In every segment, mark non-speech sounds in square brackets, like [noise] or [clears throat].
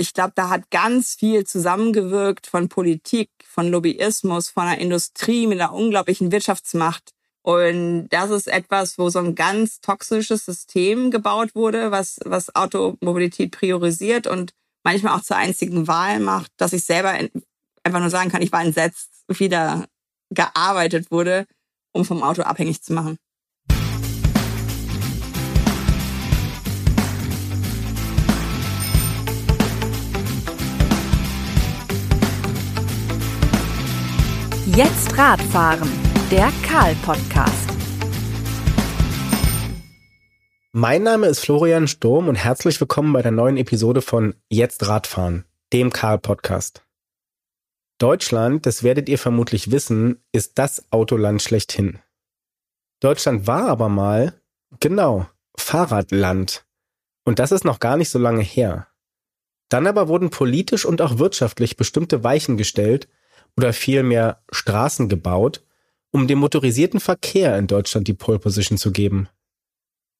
ich glaube, da hat ganz viel zusammengewirkt von Politik, von Lobbyismus, von der Industrie mit einer unglaublichen Wirtschaftsmacht. Und das ist etwas, wo so ein ganz toxisches System gebaut wurde, was, was Automobilität priorisiert und manchmal auch zur einzigen Wahl macht, dass ich selber einfach nur sagen kann, ich war entsetzt, wie da gearbeitet wurde, um vom Auto abhängig zu machen. Jetzt Radfahren, der Karl-Podcast. Mein Name ist Florian Sturm und herzlich willkommen bei der neuen Episode von Jetzt Radfahren, dem Karl-Podcast. Deutschland, das werdet ihr vermutlich wissen, ist das Autoland schlechthin. Deutschland war aber mal, genau, Fahrradland. Und das ist noch gar nicht so lange her. Dann aber wurden politisch und auch wirtschaftlich bestimmte Weichen gestellt, oder vielmehr Straßen gebaut, um dem motorisierten Verkehr in Deutschland die Pole Position zu geben.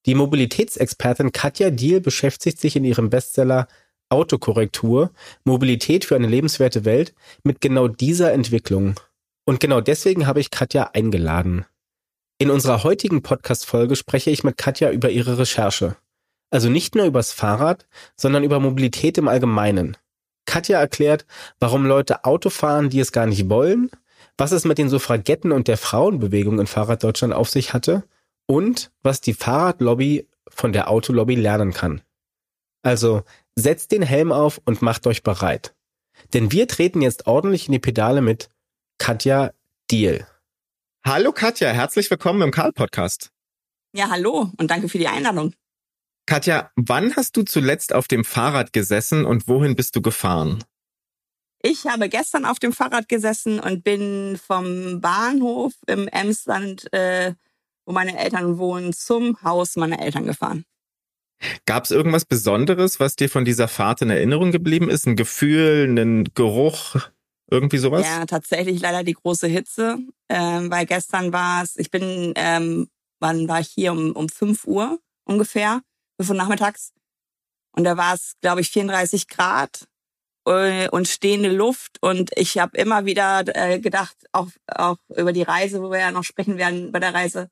Die Mobilitätsexpertin Katja Diel beschäftigt sich in ihrem Bestseller Autokorrektur, Mobilität für eine lebenswerte Welt mit genau dieser Entwicklung. Und genau deswegen habe ich Katja eingeladen. In unserer heutigen Podcast-Folge spreche ich mit Katja über ihre Recherche. Also nicht nur übers Fahrrad, sondern über Mobilität im Allgemeinen. Katja erklärt, warum Leute Auto fahren, die es gar nicht wollen, was es mit den Suffragetten und der Frauenbewegung in Fahrraddeutschland auf sich hatte und was die Fahrradlobby von der Autolobby lernen kann. Also setzt den Helm auf und macht euch bereit. Denn wir treten jetzt ordentlich in die Pedale mit Katja Deal. Hallo Katja, herzlich willkommen im Karl-Podcast. Ja, hallo und danke für die Einladung. Katja, wann hast du zuletzt auf dem Fahrrad gesessen und wohin bist du gefahren? Ich habe gestern auf dem Fahrrad gesessen und bin vom Bahnhof im Emsland, äh, wo meine Eltern wohnen, zum Haus meiner Eltern gefahren. Gab es irgendwas Besonderes, was dir von dieser Fahrt in Erinnerung geblieben ist? Ein Gefühl, einen Geruch, irgendwie sowas? Ja, tatsächlich leider die große Hitze, ähm, weil gestern war es, ich bin, ähm, wann war ich hier um, um 5 Uhr ungefähr von nachmittags. Und da war es, glaube ich, 34 Grad äh, und stehende Luft. Und ich habe immer wieder äh, gedacht, auch, auch über die Reise, wo wir ja noch sprechen werden bei der Reise,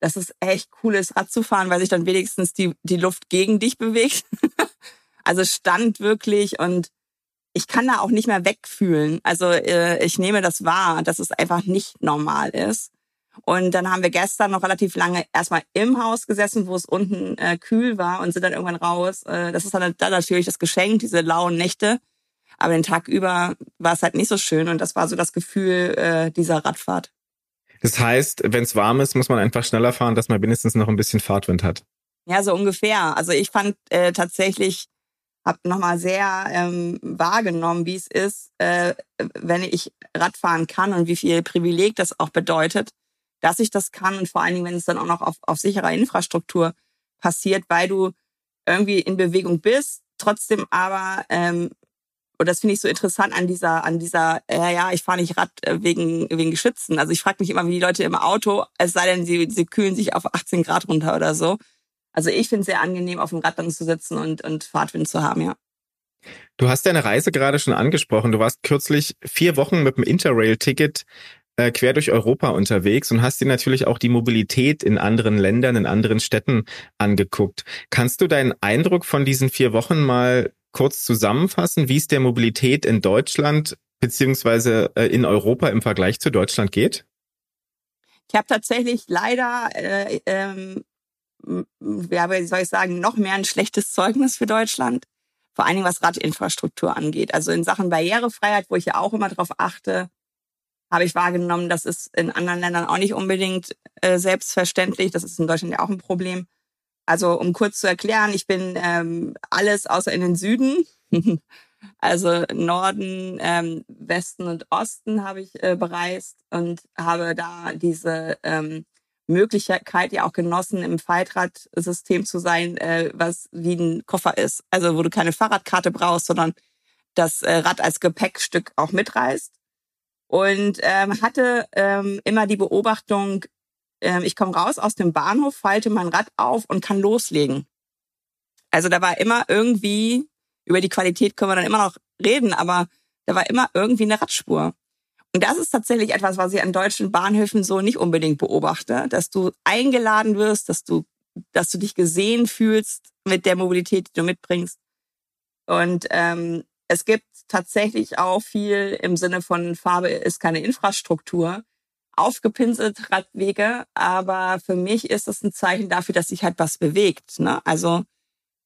dass es echt cool ist, Rad zu fahren, weil sich dann wenigstens die, die Luft gegen dich bewegt. [laughs] also stand wirklich und ich kann da auch nicht mehr wegfühlen. Also äh, ich nehme das wahr, dass es einfach nicht normal ist. Und dann haben wir gestern noch relativ lange erstmal im Haus gesessen, wo es unten äh, kühl war und sind dann irgendwann raus. Äh, das ist dann, dann natürlich das Geschenk, diese lauen Nächte. Aber den Tag über war es halt nicht so schön und das war so das Gefühl äh, dieser Radfahrt. Das heißt, wenn es warm ist, muss man einfach schneller fahren, dass man wenigstens noch ein bisschen Fahrtwind hat. Ja, so ungefähr. Also ich fand äh, tatsächlich, habe nochmal sehr ähm, wahrgenommen, wie es ist, äh, wenn ich Radfahren kann und wie viel Privileg das auch bedeutet, dass ich das kann und vor allen Dingen, wenn es dann auch noch auf, auf sicherer Infrastruktur passiert, weil du irgendwie in Bewegung bist, trotzdem aber ähm, und das finde ich so interessant an dieser, an dieser, äh, ja, ich fahre nicht Rad äh, wegen, wegen Geschützen. Also ich frage mich immer, wie die Leute im Auto, es sei denn, sie, sie kühlen sich auf 18 Grad runter oder so. Also ich finde es sehr angenehm, auf dem Rad dann zu sitzen und, und Fahrtwind zu haben, ja. Du hast deine Reise gerade schon angesprochen. Du warst kürzlich vier Wochen mit dem Interrail-Ticket äh, quer durch Europa unterwegs und hast dir natürlich auch die Mobilität in anderen Ländern, in anderen Städten angeguckt. Kannst du deinen Eindruck von diesen vier Wochen mal kurz zusammenfassen, wie es der Mobilität in Deutschland beziehungsweise äh, in Europa im Vergleich zu Deutschland geht? Ich habe tatsächlich leider, äh, ähm, ja, wie soll ich sagen, noch mehr ein schlechtes Zeugnis für Deutschland. Vor allen Dingen was Radinfrastruktur angeht. Also in Sachen Barrierefreiheit, wo ich ja auch immer darauf achte, habe ich wahrgenommen, das ist in anderen Ländern auch nicht unbedingt äh, selbstverständlich. Das ist in Deutschland ja auch ein Problem. Also um kurz zu erklären, ich bin ähm, alles außer in den Süden. [laughs] also Norden, ähm, Westen und Osten habe ich äh, bereist und habe da diese ähm, Möglichkeit ja auch genossen, im Faltradsystem zu sein, äh, was wie ein Koffer ist. Also wo du keine Fahrradkarte brauchst, sondern das äh, Rad als Gepäckstück auch mitreißt und ähm, hatte ähm, immer die Beobachtung, ähm, ich komme raus aus dem Bahnhof, falte mein Rad auf und kann loslegen. Also da war immer irgendwie Über die Qualität können wir dann immer noch reden, aber da war immer irgendwie eine Radspur. Und das ist tatsächlich etwas, was ich an deutschen Bahnhöfen so nicht unbedingt beobachte, dass du eingeladen wirst, dass du, dass du dich gesehen fühlst mit der Mobilität, die du mitbringst. Und ähm, es gibt tatsächlich auch viel im Sinne von Farbe ist keine Infrastruktur, aufgepinselt Radwege, aber für mich ist das ein Zeichen dafür, dass sich halt was bewegt. Ne? Also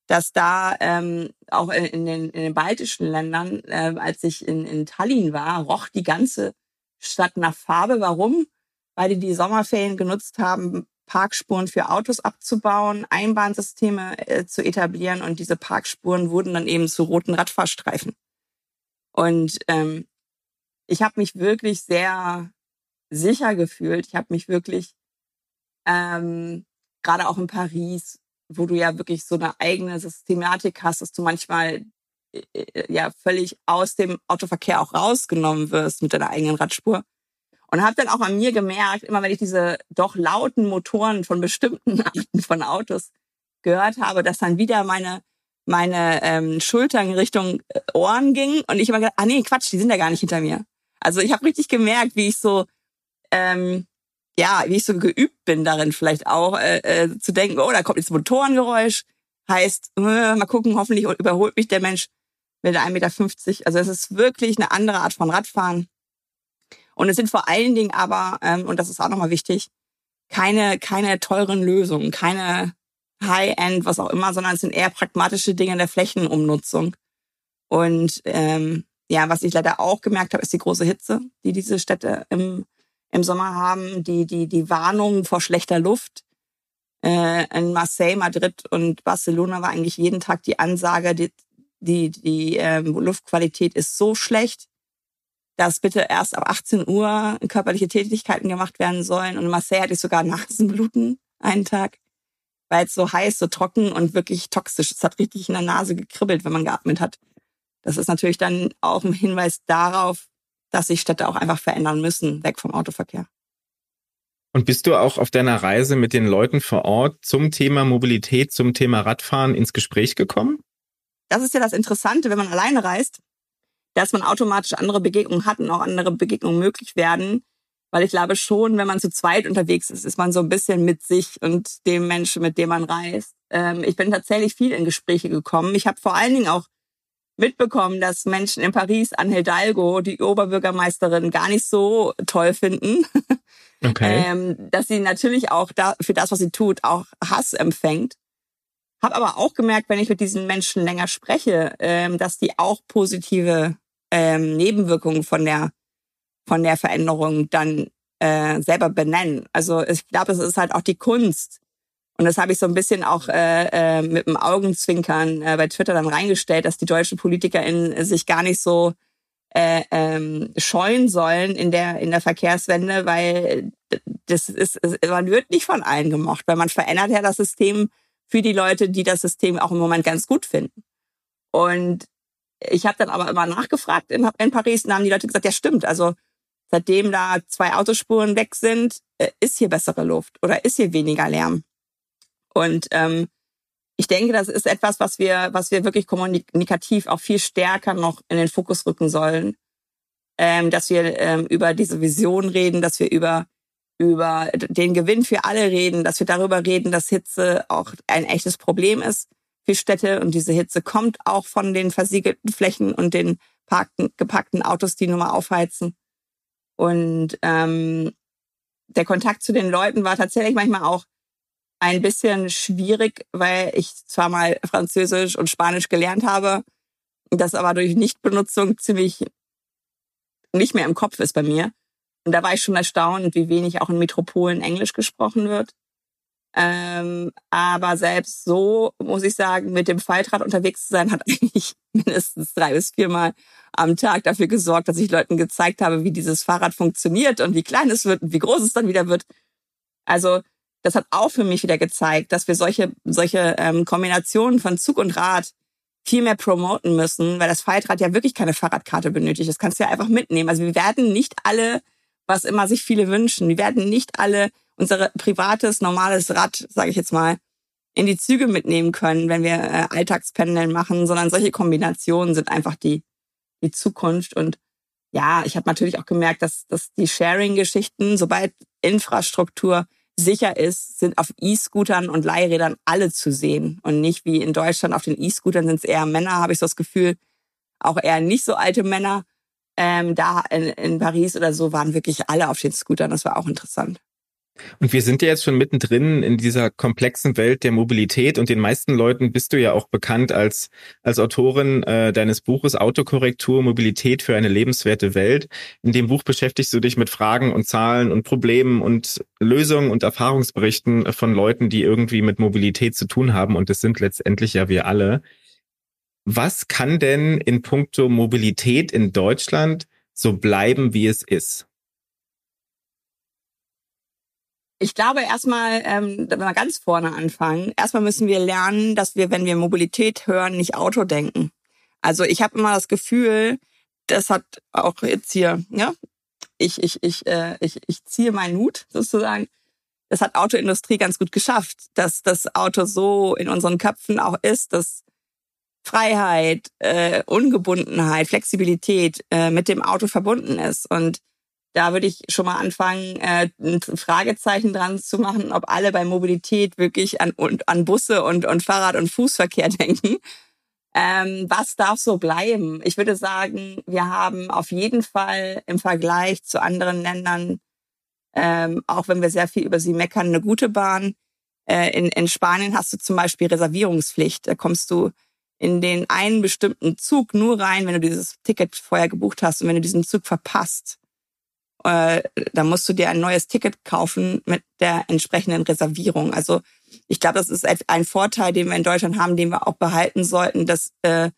dass da ähm, auch in, in, den, in den baltischen Ländern, äh, als ich in, in Tallinn war, roch die ganze Stadt nach Farbe. Warum? Weil die die Sommerferien genutzt haben, Parkspuren für Autos abzubauen, Einbahnsysteme äh, zu etablieren und diese Parkspuren wurden dann eben zu roten Radfahrstreifen. Und ähm, ich habe mich wirklich sehr sicher gefühlt. Ich habe mich wirklich ähm, gerade auch in Paris wo du ja wirklich so eine eigene Systematik hast, dass du manchmal äh, äh, ja völlig aus dem Autoverkehr auch rausgenommen wirst mit deiner eigenen Radspur. Und habe dann auch an mir gemerkt, immer wenn ich diese doch lauten Motoren von bestimmten [laughs] Arten von Autos gehört habe, dass dann wieder meine meine ähm, Schultern in Richtung äh, Ohren gingen und ich immer gedacht, ah nee, Quatsch, die sind ja gar nicht hinter mir. Also ich habe richtig gemerkt, wie ich so ähm, ja, wie ich so geübt bin darin vielleicht auch, äh, äh, zu denken, oh, da kommt jetzt Motorengeräusch, heißt, äh, mal gucken, hoffentlich überholt mich der Mensch mit 1,50 Meter. Also es ist wirklich eine andere Art von Radfahren. Und es sind vor allen Dingen aber, ähm, und das ist auch nochmal wichtig, keine, keine teuren Lösungen, keine High-End, was auch immer, sondern es sind eher pragmatische Dinge der Flächenumnutzung. Und ähm, ja, was ich leider auch gemerkt habe, ist die große Hitze, die diese Städte im im Sommer haben, die, die, die Warnungen vor schlechter Luft. Äh, in Marseille, Madrid und Barcelona war eigentlich jeden Tag die Ansage, die, die, die ähm, Luftqualität ist so schlecht, dass bitte erst ab 18 Uhr körperliche Tätigkeiten gemacht werden sollen. Und in Marseille hatte ich sogar Nasenbluten einen Tag, weil es so heiß, so trocken und wirklich toxisch. Es hat richtig in der Nase gekribbelt, wenn man geatmet hat. Das ist natürlich dann auch ein Hinweis darauf, dass sich Städte auch einfach verändern müssen, weg vom Autoverkehr. Und bist du auch auf deiner Reise mit den Leuten vor Ort zum Thema Mobilität, zum Thema Radfahren ins Gespräch gekommen? Das ist ja das Interessante, wenn man alleine reist, dass man automatisch andere Begegnungen hat und auch andere Begegnungen möglich werden. Weil ich glaube schon, wenn man zu zweit unterwegs ist, ist man so ein bisschen mit sich und dem Menschen, mit dem man reist. Ähm, ich bin tatsächlich viel in Gespräche gekommen. Ich habe vor allen Dingen auch mitbekommen, dass Menschen in Paris an Hidalgo, die Oberbürgermeisterin, gar nicht so toll finden. [laughs] Okay. ähm, dass sie natürlich auch da, für das, was sie tut, auch Hass empfängt. Hab aber auch gemerkt, wenn ich mit diesen Menschen länger spreche, ähm, dass die auch positive ähm, Nebenwirkungen von der von der Veränderung dann äh, selber benennen. Also ich glaube, es ist halt auch die Kunst, und das habe ich so ein bisschen auch äh, äh, mit dem Augenzwinkern äh, bei Twitter dann reingestellt, dass die deutschen PolitikerInnen sich gar nicht so äh, ähm, scheuen sollen in der in der Verkehrswende, weil das ist man wird nicht von allen gemocht, weil man verändert ja das System für die Leute, die das System auch im Moment ganz gut finden. Und ich habe dann aber immer nachgefragt in, in Paris und haben die Leute gesagt, ja stimmt, also seitdem da zwei Autospuren weg sind, äh, ist hier bessere Luft oder ist hier weniger Lärm. Und ähm, ich denke, das ist etwas, was wir, was wir wirklich kommunikativ auch viel stärker noch in den Fokus rücken sollen. Ähm, dass wir ähm, über diese Vision reden, dass wir über über den Gewinn für alle reden, dass wir darüber reden, dass Hitze auch ein echtes Problem ist für Städte und diese Hitze kommt auch von den versiegelten Flächen und den parkten, gepackten Autos, die nur mal aufheizen. Und ähm, der Kontakt zu den Leuten war tatsächlich manchmal auch ein bisschen schwierig, weil ich zwar mal Französisch und Spanisch gelernt habe, das aber durch Nichtbenutzung ziemlich nicht mehr im Kopf ist bei mir. Und da war ich schon erstaunt, wie wenig auch in Metropolen Englisch gesprochen wird. Ähm, aber selbst so, muss ich sagen, mit dem Faltrad unterwegs zu sein, hat [laughs] eigentlich mindestens drei bis viermal am Tag dafür gesorgt, dass ich Leuten gezeigt habe, wie dieses Fahrrad funktioniert und wie klein es wird und wie groß es dann wieder wird. Also das hat auch für mich wieder gezeigt, dass wir solche, solche ähm, Kombinationen von Zug und Rad viel mehr promoten müssen, weil das Faltrad ja wirklich keine Fahrradkarte benötigt. Das kannst du ja einfach mitnehmen. Also wir werden nicht alle, was immer sich viele wünschen, wir werden nicht alle unser privates, normales Rad, sage ich jetzt mal, in die Züge mitnehmen können, wenn wir äh, Alltagspendeln machen, sondern solche Kombinationen sind einfach die, die Zukunft. Und ja, ich habe natürlich auch gemerkt, dass, dass die Sharing-Geschichten, sobald Infrastruktur sicher ist, sind auf E-Scootern und Leihrädern alle zu sehen und nicht wie in Deutschland auf den E-Scootern sind es eher Männer, habe ich so das Gefühl, auch eher nicht so alte Männer. Ähm, da in, in Paris oder so waren wirklich alle auf den Scootern. Das war auch interessant. Und wir sind ja jetzt schon mittendrin in dieser komplexen Welt der Mobilität und den meisten Leuten bist du ja auch bekannt als, als Autorin äh, deines Buches Autokorrektur, Mobilität für eine lebenswerte Welt. In dem Buch beschäftigst du dich mit Fragen und Zahlen und Problemen und Lösungen und Erfahrungsberichten von Leuten, die irgendwie mit Mobilität zu tun haben und das sind letztendlich ja wir alle. Was kann denn in puncto Mobilität in Deutschland so bleiben, wie es ist? Ich glaube erstmal, ähm, wenn wir ganz vorne anfangen, erstmal müssen wir lernen, dass wir, wenn wir Mobilität hören, nicht Auto denken. Also ich habe immer das Gefühl, das hat auch jetzt hier, ja, ich, ich, ich, äh, ich, ich ziehe meinen Hut sozusagen. Das hat Autoindustrie ganz gut geschafft, dass das Auto so in unseren Köpfen auch ist, dass Freiheit, äh, Ungebundenheit, Flexibilität äh, mit dem Auto verbunden ist. Und da würde ich schon mal anfangen, äh, ein Fragezeichen dran zu machen, ob alle bei Mobilität wirklich an, an Busse und, und Fahrrad- und Fußverkehr [laughs] denken. Ähm, was darf so bleiben? Ich würde sagen, wir haben auf jeden Fall im Vergleich zu anderen Ländern, ähm, auch wenn wir sehr viel über sie meckern, eine gute Bahn. Äh, in, in Spanien hast du zum Beispiel Reservierungspflicht. Da kommst du in den einen bestimmten Zug nur rein, wenn du dieses Ticket vorher gebucht hast. Und wenn du diesen Zug verpasst, äh, da musst du dir ein neues Ticket kaufen mit der entsprechenden Reservierung. Also ich glaube, das ist ein Vorteil, den wir in Deutschland haben, den wir auch behalten sollten, dass äh,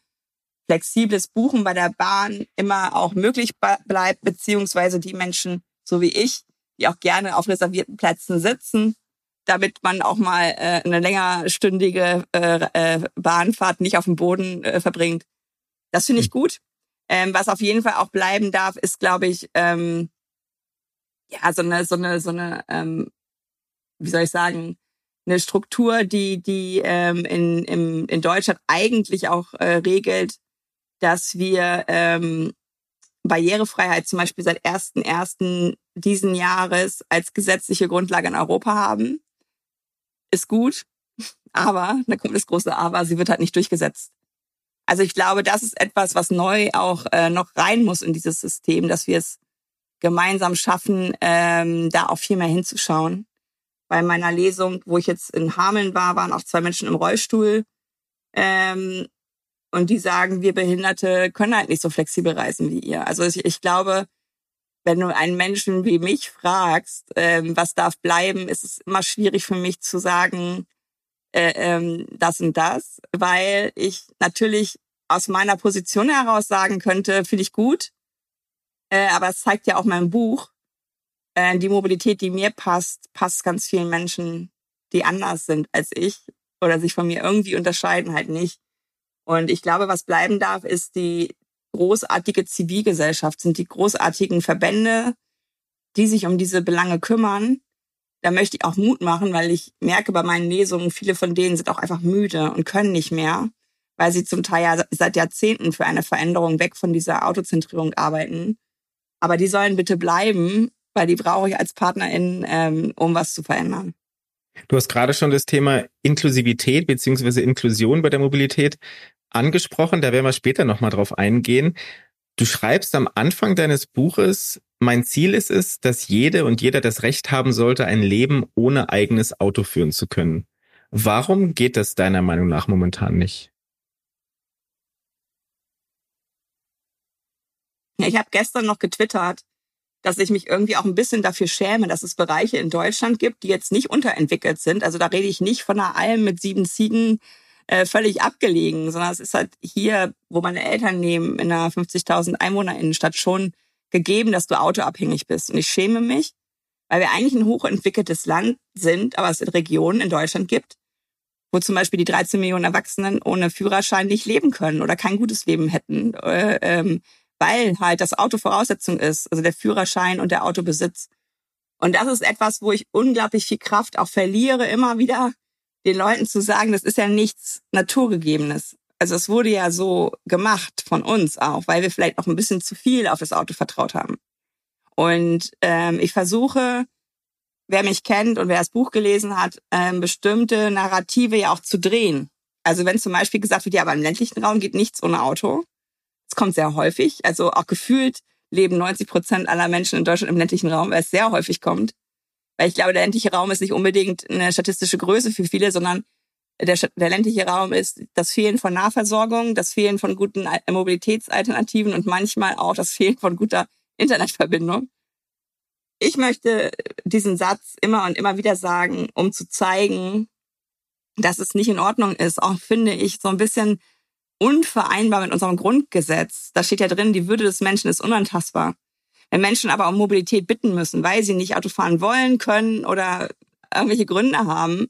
flexibles Buchen bei der Bahn immer auch möglich bleibt, beziehungsweise die Menschen, so wie ich, die auch gerne auf reservierten Plätzen sitzen, damit man auch mal äh, eine längerstündige äh, Bahnfahrt nicht auf dem Boden äh, verbringt. Das finde ich hm. gut. Ähm, was auf jeden Fall auch bleiben darf, ist, glaube ich, ähm, ja, so eine, so eine, so eine, ähm, wie soll ich sagen, eine Struktur, die, die ähm, in, im, in Deutschland eigentlich auch äh, regelt, dass wir ähm, Barrierefreiheit zum Beispiel seit 1.1. diesen Jahres als gesetzliche Grundlage in Europa haben. Ist gut, aber, da kommt das große Aber, sie wird halt nicht durchgesetzt. Also ich glaube, das ist etwas, was neu auch äh, noch rein muss in dieses System, dass wir es gemeinsam schaffen, ähm, da auch viel mehr hinzuschauen. Bei meiner Lesung, wo ich jetzt in Hameln war, waren auch zwei Menschen im Rollstuhl. Ähm, und die sagen, wir Behinderte können halt nicht so flexibel reisen wie ihr. Also ich, ich glaube, wenn du einen Menschen wie mich fragst, ähm, was darf bleiben, ist es immer schwierig für mich zu sagen, äh, ähm, das und das, weil ich natürlich aus meiner Position heraus sagen könnte, finde ich gut, äh, aber es zeigt ja auch mein Buch, äh, die Mobilität, die mir passt, passt ganz vielen Menschen, die anders sind als ich oder sich von mir irgendwie unterscheiden, halt nicht. Und ich glaube, was bleiben darf, ist die großartige Zivilgesellschaft, sind die großartigen Verbände, die sich um diese Belange kümmern. Da möchte ich auch Mut machen, weil ich merke bei meinen Lesungen, viele von denen sind auch einfach müde und können nicht mehr, weil sie zum Teil ja seit Jahrzehnten für eine Veränderung weg von dieser Autozentrierung arbeiten. Aber die sollen bitte bleiben, weil die brauche ich als Partnerin, ähm, um was zu verändern. Du hast gerade schon das Thema Inklusivität beziehungsweise Inklusion bei der Mobilität angesprochen. Da werden wir später nochmal drauf eingehen. Du schreibst am Anfang deines Buches, mein Ziel ist es, dass jede und jeder das Recht haben sollte, ein Leben ohne eigenes Auto führen zu können. Warum geht das deiner Meinung nach momentan nicht? Ich habe gestern noch getwittert, dass ich mich irgendwie auch ein bisschen dafür schäme, dass es Bereiche in Deutschland gibt, die jetzt nicht unterentwickelt sind. Also da rede ich nicht von einer Alm mit sieben Ziegen äh, völlig abgelegen, sondern es ist halt hier, wo meine Eltern leben, in einer 50.000 Einwohnerinnenstadt schon gegeben, dass du autoabhängig bist. Und ich schäme mich, weil wir eigentlich ein hochentwickeltes Land sind, aber es in Regionen in Deutschland gibt, wo zum Beispiel die 13 Millionen Erwachsenen ohne Führerschein nicht leben können oder kein gutes Leben hätten. Äh, ähm, weil halt das Auto Voraussetzung ist, also der Führerschein und der Autobesitz. Und das ist etwas, wo ich unglaublich viel Kraft auch verliere, immer wieder den Leuten zu sagen, das ist ja nichts Naturgegebenes. Also es wurde ja so gemacht von uns auch, weil wir vielleicht auch ein bisschen zu viel auf das Auto vertraut haben. Und ähm, ich versuche, wer mich kennt und wer das Buch gelesen hat, ähm, bestimmte Narrative ja auch zu drehen. Also wenn zum Beispiel gesagt wird, ja, aber im ländlichen Raum geht nichts ohne Auto. Das kommt sehr häufig. Also auch gefühlt leben 90 Prozent aller Menschen in Deutschland im ländlichen Raum, weil es sehr häufig kommt. Weil ich glaube, der ländliche Raum ist nicht unbedingt eine statistische Größe für viele, sondern der, der ländliche Raum ist das Fehlen von Nahversorgung, das Fehlen von guten Mobilitätsalternativen und manchmal auch das Fehlen von guter Internetverbindung. Ich möchte diesen Satz immer und immer wieder sagen, um zu zeigen, dass es nicht in Ordnung ist. Auch finde ich so ein bisschen unvereinbar mit unserem Grundgesetz. Da steht ja drin, die Würde des Menschen ist unantastbar. Wenn Menschen aber um Mobilität bitten müssen, weil sie nicht Auto fahren wollen, können oder irgendwelche Gründe haben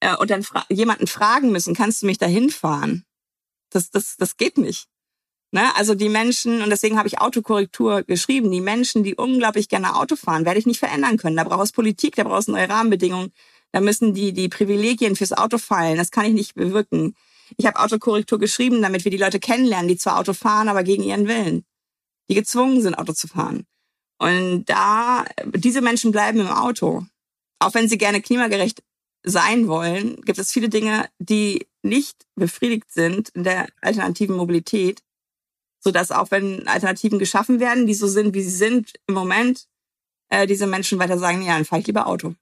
äh, und dann fra jemanden fragen müssen, kannst du mich dahin fahren? Das, das, das geht nicht. Ne? Also die Menschen, und deswegen habe ich Autokorrektur geschrieben, die Menschen, die unglaublich gerne Auto fahren, werde ich nicht verändern können. Da braucht es Politik, da braucht es neue Rahmenbedingungen, da müssen die, die Privilegien fürs Auto fallen. Das kann ich nicht bewirken. Ich habe Autokorrektur geschrieben, damit wir die Leute kennenlernen, die zwar Auto fahren, aber gegen ihren Willen die gezwungen sind, Auto zu fahren. Und da, diese Menschen bleiben im Auto. Auch wenn sie gerne klimagerecht sein wollen, gibt es viele Dinge, die nicht befriedigt sind in der alternativen Mobilität, sodass auch wenn Alternativen geschaffen werden, die so sind, wie sie sind im Moment, äh, diese Menschen weiter sagen, ja, dann fahre ich lieber Auto.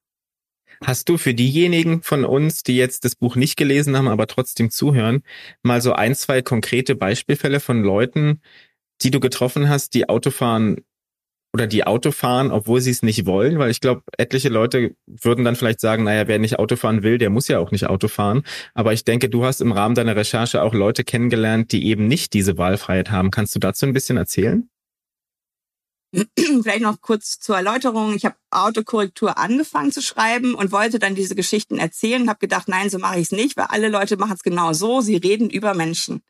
Hast du für diejenigen von uns, die jetzt das Buch nicht gelesen haben, aber trotzdem zuhören, mal so ein, zwei konkrete Beispielfälle von Leuten, die du getroffen hast, die Autofahren oder die Autofahren, obwohl sie es nicht wollen, weil ich glaube, etliche Leute würden dann vielleicht sagen, naja, wer nicht Autofahren will, der muss ja auch nicht Autofahren. Aber ich denke, du hast im Rahmen deiner Recherche auch Leute kennengelernt, die eben nicht diese Wahlfreiheit haben. Kannst du dazu ein bisschen erzählen? [clears throat] Vielleicht noch kurz zur Erläuterung. Ich habe Autokorrektur angefangen zu schreiben und wollte dann diese Geschichten erzählen und habe gedacht, nein, so mache ich es nicht, weil alle Leute machen es genau so. Sie reden über Menschen.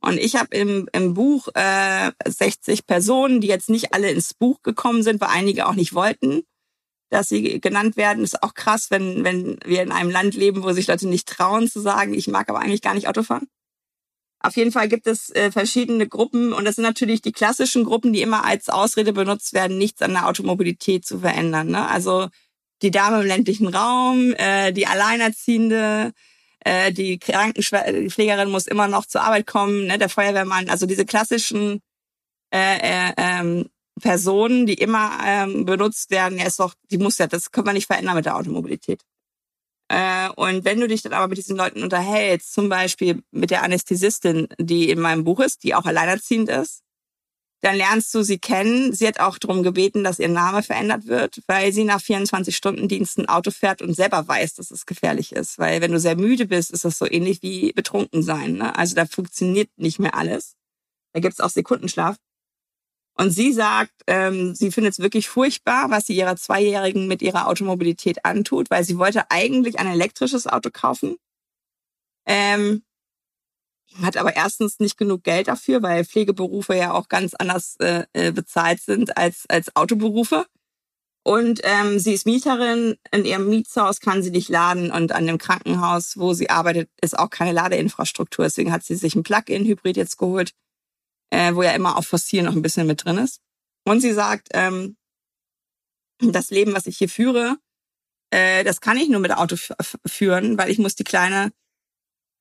Und ich habe im, im Buch äh, 60 Personen, die jetzt nicht alle ins Buch gekommen sind, weil einige auch nicht wollten, dass sie genannt werden. Ist auch krass, wenn, wenn wir in einem Land leben, wo sich Leute nicht trauen zu sagen, ich mag aber eigentlich gar nicht Auto fahren. Auf jeden Fall gibt es äh, verschiedene Gruppen und das sind natürlich die klassischen Gruppen, die immer als Ausrede benutzt werden, nichts an der Automobilität zu verändern. Ne? Also die Dame im ländlichen Raum, äh, die Alleinerziehende, äh, die Krankenpflegerin muss immer noch zur Arbeit kommen, ne, der Feuerwehrmann, also diese klassischen äh, äh, ähm, Personen, die immer ähm, benutzt werden, ja ist doch, die muss ja, das können wir nicht verändern mit der Automobilität. Äh, und wenn du dich dann aber mit diesen Leuten unterhältst, zum Beispiel mit der Anästhesistin, die in meinem Buch ist, die auch alleinerziehend ist, dann lernst du sie kennen. Sie hat auch darum gebeten, dass ihr Name verändert wird, weil sie nach 24 Stunden Dienst ein Auto fährt und selber weiß, dass es gefährlich ist. Weil wenn du sehr müde bist, ist das so ähnlich wie betrunken sein. Ne? Also da funktioniert nicht mehr alles. Da gibt's auch Sekundenschlaf. Und sie sagt, ähm, sie findet es wirklich furchtbar, was sie ihrer Zweijährigen mit ihrer Automobilität antut, weil sie wollte eigentlich ein elektrisches Auto kaufen. Ähm, hat aber erstens nicht genug Geld dafür, weil Pflegeberufe ja auch ganz anders äh, äh, bezahlt sind als, als Autoberufe. Und ähm, sie ist Mieterin, in ihrem Mietshaus kann sie nicht laden und an dem Krankenhaus, wo sie arbeitet, ist auch keine Ladeinfrastruktur. Deswegen hat sie sich ein Plug-in-Hybrid jetzt geholt, äh, wo ja immer auch Fossil noch ein bisschen mit drin ist. Und sie sagt, ähm, das Leben, was ich hier führe, äh, das kann ich nur mit Auto führen, weil ich muss die kleine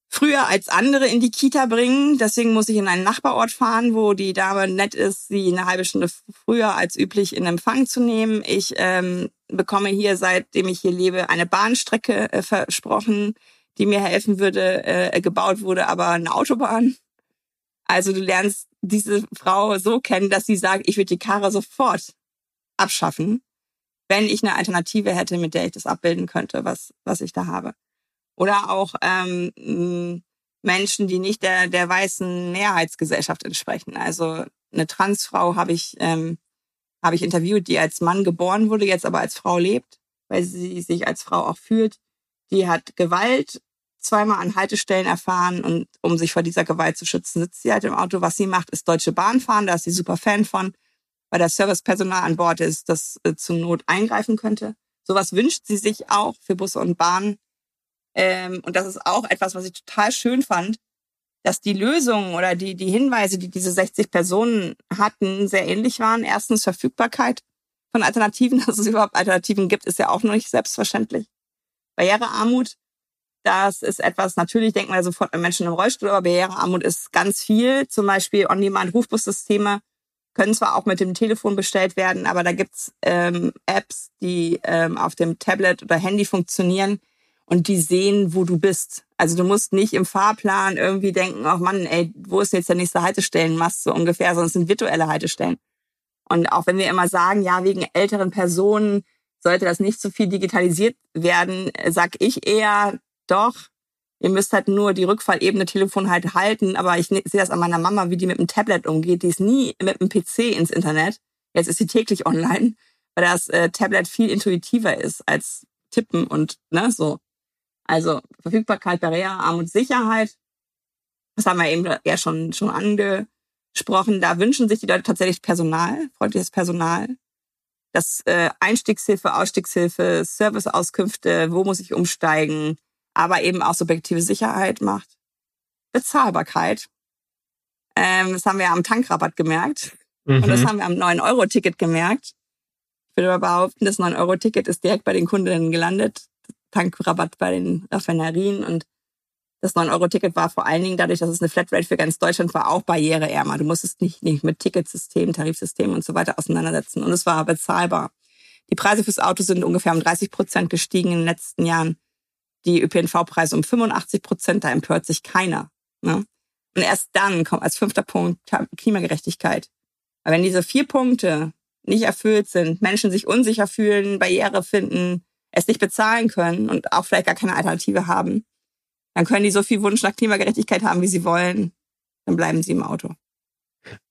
früher als andere in die Kita bringen. Deswegen muss ich in einen Nachbarort fahren, wo die Dame nett ist, sie eine halbe Stunde früher als üblich in Empfang zu nehmen. Ich ähm, bekomme hier, seitdem ich hier lebe, eine Bahnstrecke äh, versprochen, die mir helfen würde, äh, gebaut wurde, aber eine Autobahn. Also du lernst diese Frau so kennen, dass sie sagt, ich würde die Karre sofort abschaffen, wenn ich eine Alternative hätte, mit der ich das abbilden könnte, was, was ich da habe. Oder auch ähm, Menschen, die nicht der, der weißen Mehrheitsgesellschaft entsprechen. Also eine Transfrau habe ich, ähm, habe ich interviewt, die als Mann geboren wurde, jetzt aber als Frau lebt, weil sie sich als Frau auch fühlt. Die hat Gewalt zweimal an Haltestellen erfahren und um sich vor dieser Gewalt zu schützen, sitzt sie halt im Auto. Was sie macht, ist Deutsche Bahn fahren, da ist sie super Fan von, weil das Servicepersonal an Bord ist, das äh, zur Not eingreifen könnte. Sowas wünscht sie sich auch für Busse und Bahnen Ähm, und das ist auch etwas, was ich total schön fand, dass die Lösungen oder die, die Hinweise, die diese 60 Personen hatten, sehr ähnlich waren. Erstens Verfügbarkeit von Alternativen, [laughs] dass es überhaupt Alternativen gibt, ist ja auch noch nicht selbstverständlich. Barrierearmut, das ist etwas, natürlich denken wir sofort an Menschen im Rollstuhl, aber Barrierearmut ist ganz viel. Zum Beispiel On-Demand-Rufbussysteme können zwar auch mit dem Telefon bestellt werden, aber da gibt's ähm, Apps, die ähm, auf dem Tablet oder Handy funktionieren und die sehen, wo du bist. Also du musst nicht im Fahrplan irgendwie denken, ach Mann, ey, wo ist jetzt der nächste Haltestellenmast so ungefähr, sondern es sind virtuelle Haltestellen. Und auch wenn wir immer sagen, ja, wegen älteren Personen sollte das nicht so viel digitalisiert werden, sag ich eher, doch, ihr müsst halt nur die Rückfallebene Telefon halt halten. Aber ich sehe das an meiner Mama, wie die mit dem Tablet umgeht. Die ist nie mit dem PC ins Internet. Jetzt ist sie täglich online, [laughs] weil das äh, Tablet viel intuitiver ist als Tippen und ne, so. Also Verfügbarkeit, Barriere, Armut, Sicherheit. Das haben wir eben ja schon, schon angesprochen. Da wünschen sich die Leute tatsächlich Personal, freundliches Personal. Das äh, Einstiegshilfe, Ausstiegshilfe, Serviceauskünfte, wo muss ich umsteigen, aber eben auch subjektive Sicherheit macht. Bezahlbarkeit. Ähm, das haben wir am Tankrabatt gemerkt. Mhm. Und das mhm. haben wir am 9-Euro-Ticket gemerkt. Ich würde aber behaupten, das 9-Euro-Ticket ist direkt bei den Kundinnen gelandet. Tankrabatt bei den Raffinerien und das 9-Euro-Ticket war vor allen Dingen dadurch, dass es eine Flatrate für ganz Deutschland war, auch barriereärmer. Du musstest nicht, nicht mit Ticketsystem, Tarifsystem und so weiter auseinandersetzen. Und es war bezahlbar. Die Preise fürs Auto sind ungefähr um 30 Prozent gestiegen in den letzten Jahren. Die ÖPNV-Preise um 85 Prozent, da empört sich keiner. Ne? Und erst dann kommt als fünfter Punkt Klimagerechtigkeit. Weil wenn diese vier Punkte nicht erfüllt sind, Menschen sich unsicher fühlen, Barriere finden, es nicht bezahlen können und auch vielleicht gar keine Alternative haben, dann können die so viel Wunsch nach Klimagerechtigkeit haben, wie sie wollen. Dann bleiben sie im Auto.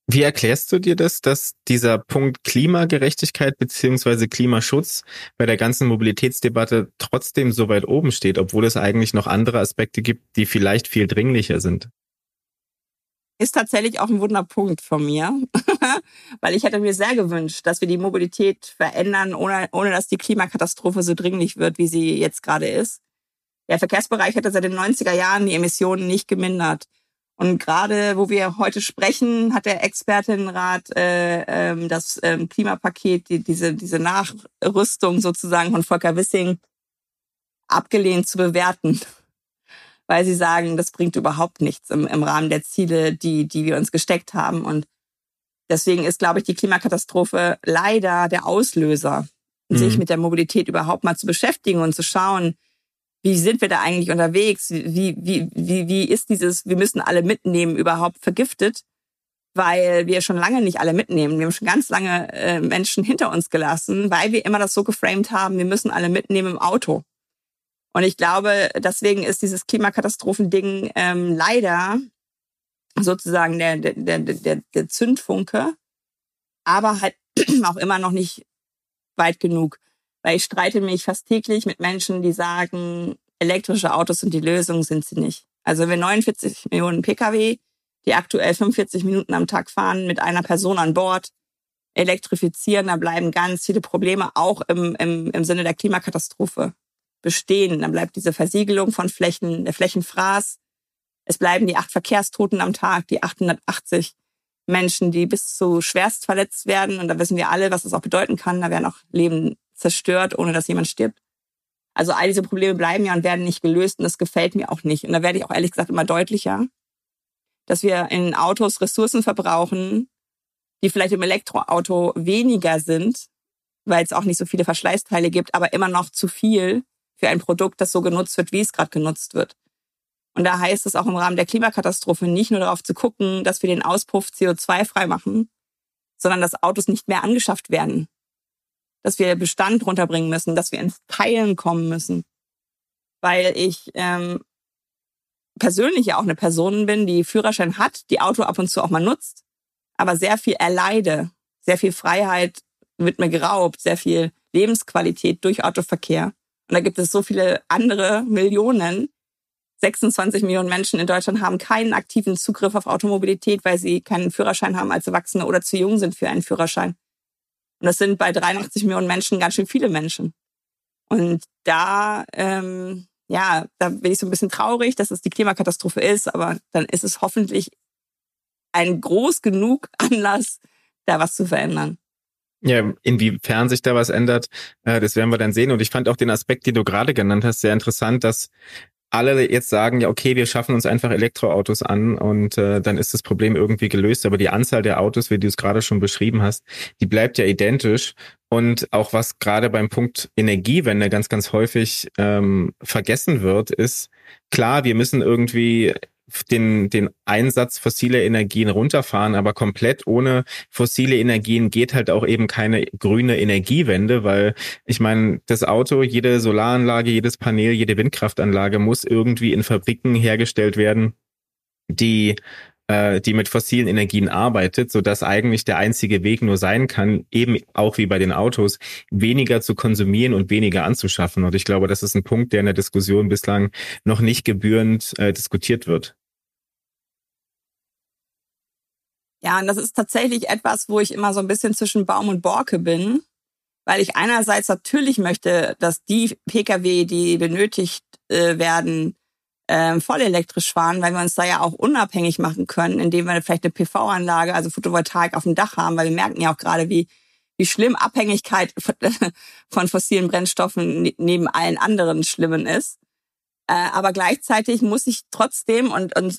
Wie erklärst du dir das, dass dieser Punkt Klimagerechtigkeit beziehungsweise Klimaschutz bei der ganzen Mobilitätsdebatte trotzdem so weit oben steht, obwohl es eigentlich noch andere Aspekte gibt, die vielleicht viel dringlicher sind? Ist tatsächlich auch ein Wunderpunkt von mir, [laughs] weil ich hätte mir sehr gewünscht, dass wir die Mobilität verändern, ohne, ohne dass die Klimakatastrophe so dringlich wird, wie sie jetzt gerade ist. Der Verkehrsbereich hätte seit den 90er Jahren die Emissionen nicht gemindert. Und gerade, wo wir heute sprechen, hat der Expertinnenrat äh, ähm, das ähm, Klimapaket, die, diese, diese Nachrüstung sozusagen von Volker Wissing abgelehnt zu bewerten [laughs] weil sie sagen, das bringt überhaupt nichts im, im Rahmen der Ziele, die, die wir uns gesteckt haben. Und deswegen ist, glaube ich, die Klimakatastrophe leider der Auslöser, mhm. sich mit der Mobilität überhaupt mal zu beschäftigen und zu schauen, wie sind wir da eigentlich unterwegs? Wie, wie, wie, wie ist dieses, wir müssen alle mitnehmen, überhaupt vergiftet? Weil wir schon lange nicht alle mitnehmen. Wir haben schon ganz lange äh, Menschen hinter uns gelassen, weil wir immer das so geframed haben, wir müssen alle mitnehmen im Auto. Und ich glaube, deswegen ist dieses Klimakatastrophending ähm, leider sozusagen der, der, der, der, der Zündfunke, aber halt [clears throat] auch immer noch nicht weit genug. Weil ich streite mich fast täglich mit Menschen, die sagen, elektrische Autos sind die Lösung, sind sie nicht. Also wir 49 Millionen Pkw, die aktuell 45 Minuten am Tag fahren mit einer Person an Bord, elektrifizieren, da bleiben ganz viele Probleme auch im, im, im Sinne der Klimakatastrophe bestehen. Dann bleibt diese Versiegelung von Flächen, der Flächenfraß. Es bleiben die acht Verkehrstoten am Tag, die 880 Menschen, die bis zu schwerst verletzt werden. Und da wissen wir alle, was das auch bedeuten kann. Da werden auch Leben zerstört, ohne dass jemand stirbt. Also all diese Probleme bleiben ja und werden nicht gelöst und das gefällt mir auch nicht. Und da werde ich auch ehrlich gesagt immer deutlicher, dass wir in Autos Ressourcen verbrauchen, die vielleicht im Elektroauto weniger sind, weil es auch nicht so viele Verschleißteile gibt, aber immer noch zu viel für ein Produkt, das so genutzt wird, wie es gerade genutzt wird. Und da heißt es auch im Rahmen der Klimakatastrophe nicht nur darauf zu gucken, dass wir den Auspuff CO2 frei machen, sondern dass Autos nicht mehr angeschafft werden. Dass wir Bestand runterbringen müssen, dass wir ins Teilen kommen müssen. Weil ich ähm, persönlich ja auch eine Person bin, die Führerschein hat, die Auto ab und zu auch mal nutzt, aber sehr viel erleide, sehr viel Freiheit wird mir geraubt, sehr viel Lebensqualität durch Autoverkehr. Und da gibt es so viele andere Millionen. 26 Millionen Menschen in Deutschland haben keinen aktiven Zugriff auf Automobilität, weil sie keinen Führerschein haben als Erwachsene oder zu jung sind für einen Führerschein. Und das sind bei 83 Millionen Menschen ganz schön viele Menschen. Und da ähm, ja, da bin ich so ein bisschen traurig, dass es die Klimakatastrophe ist, aber dann ist es hoffentlich ein groß genug Anlass, da was zu verändern. Ja, inwiefern sich da was ändert, äh, das werden wir dann sehen. Und ich fand auch den Aspekt, den du gerade genannt hast, sehr interessant, dass alle jetzt sagen, ja, okay, wir schaffen uns einfach Elektroautos an und äh, dann ist das Problem irgendwie gelöst. Aber die Anzahl der Autos, wie du es gerade schon beschrieben hast, die bleibt ja identisch. Und auch was gerade beim Punkt Energiewende ganz, ganz häufig ähm, vergessen wird, ist, klar, wir müssen irgendwie den, den Einsatz fossiler Energien runterfahren, aber komplett ohne fossile Energien geht halt auch eben keine grüne Energiewende, weil ich meine, das Auto, jede Solaranlage, jedes Panel, jede Windkraftanlage muss irgendwie in Fabriken hergestellt werden, die äh, die mit fossilen Energien arbeitet, so eigentlich der einzige Weg nur sein kann, eben auch wie bei den Autos, weniger zu konsumieren und weniger anzuschaffen. Und ich glaube, das ist ein Punkt, der in der Diskussion bislang noch nicht gebührend äh, diskutiert wird. Ja, und das ist tatsächlich etwas, wo ich immer so ein bisschen zwischen Baum und Borke bin, weil ich einerseits natürlich möchte, dass die Pkw, die benötigt äh, werden, äh, voll elektrisch fahren, weil wir uns da ja auch unabhängig machen können, indem wir vielleicht eine PV-Anlage, also Photovoltaik auf dem Dach haben, weil wir merken ja auch gerade, wie, wie schlimm Abhängigkeit von [laughs] fossilen Brennstoffen ne-, neben allen anderen Schlimmen ist. Äh, aber gleichzeitig muss ich trotzdem und, und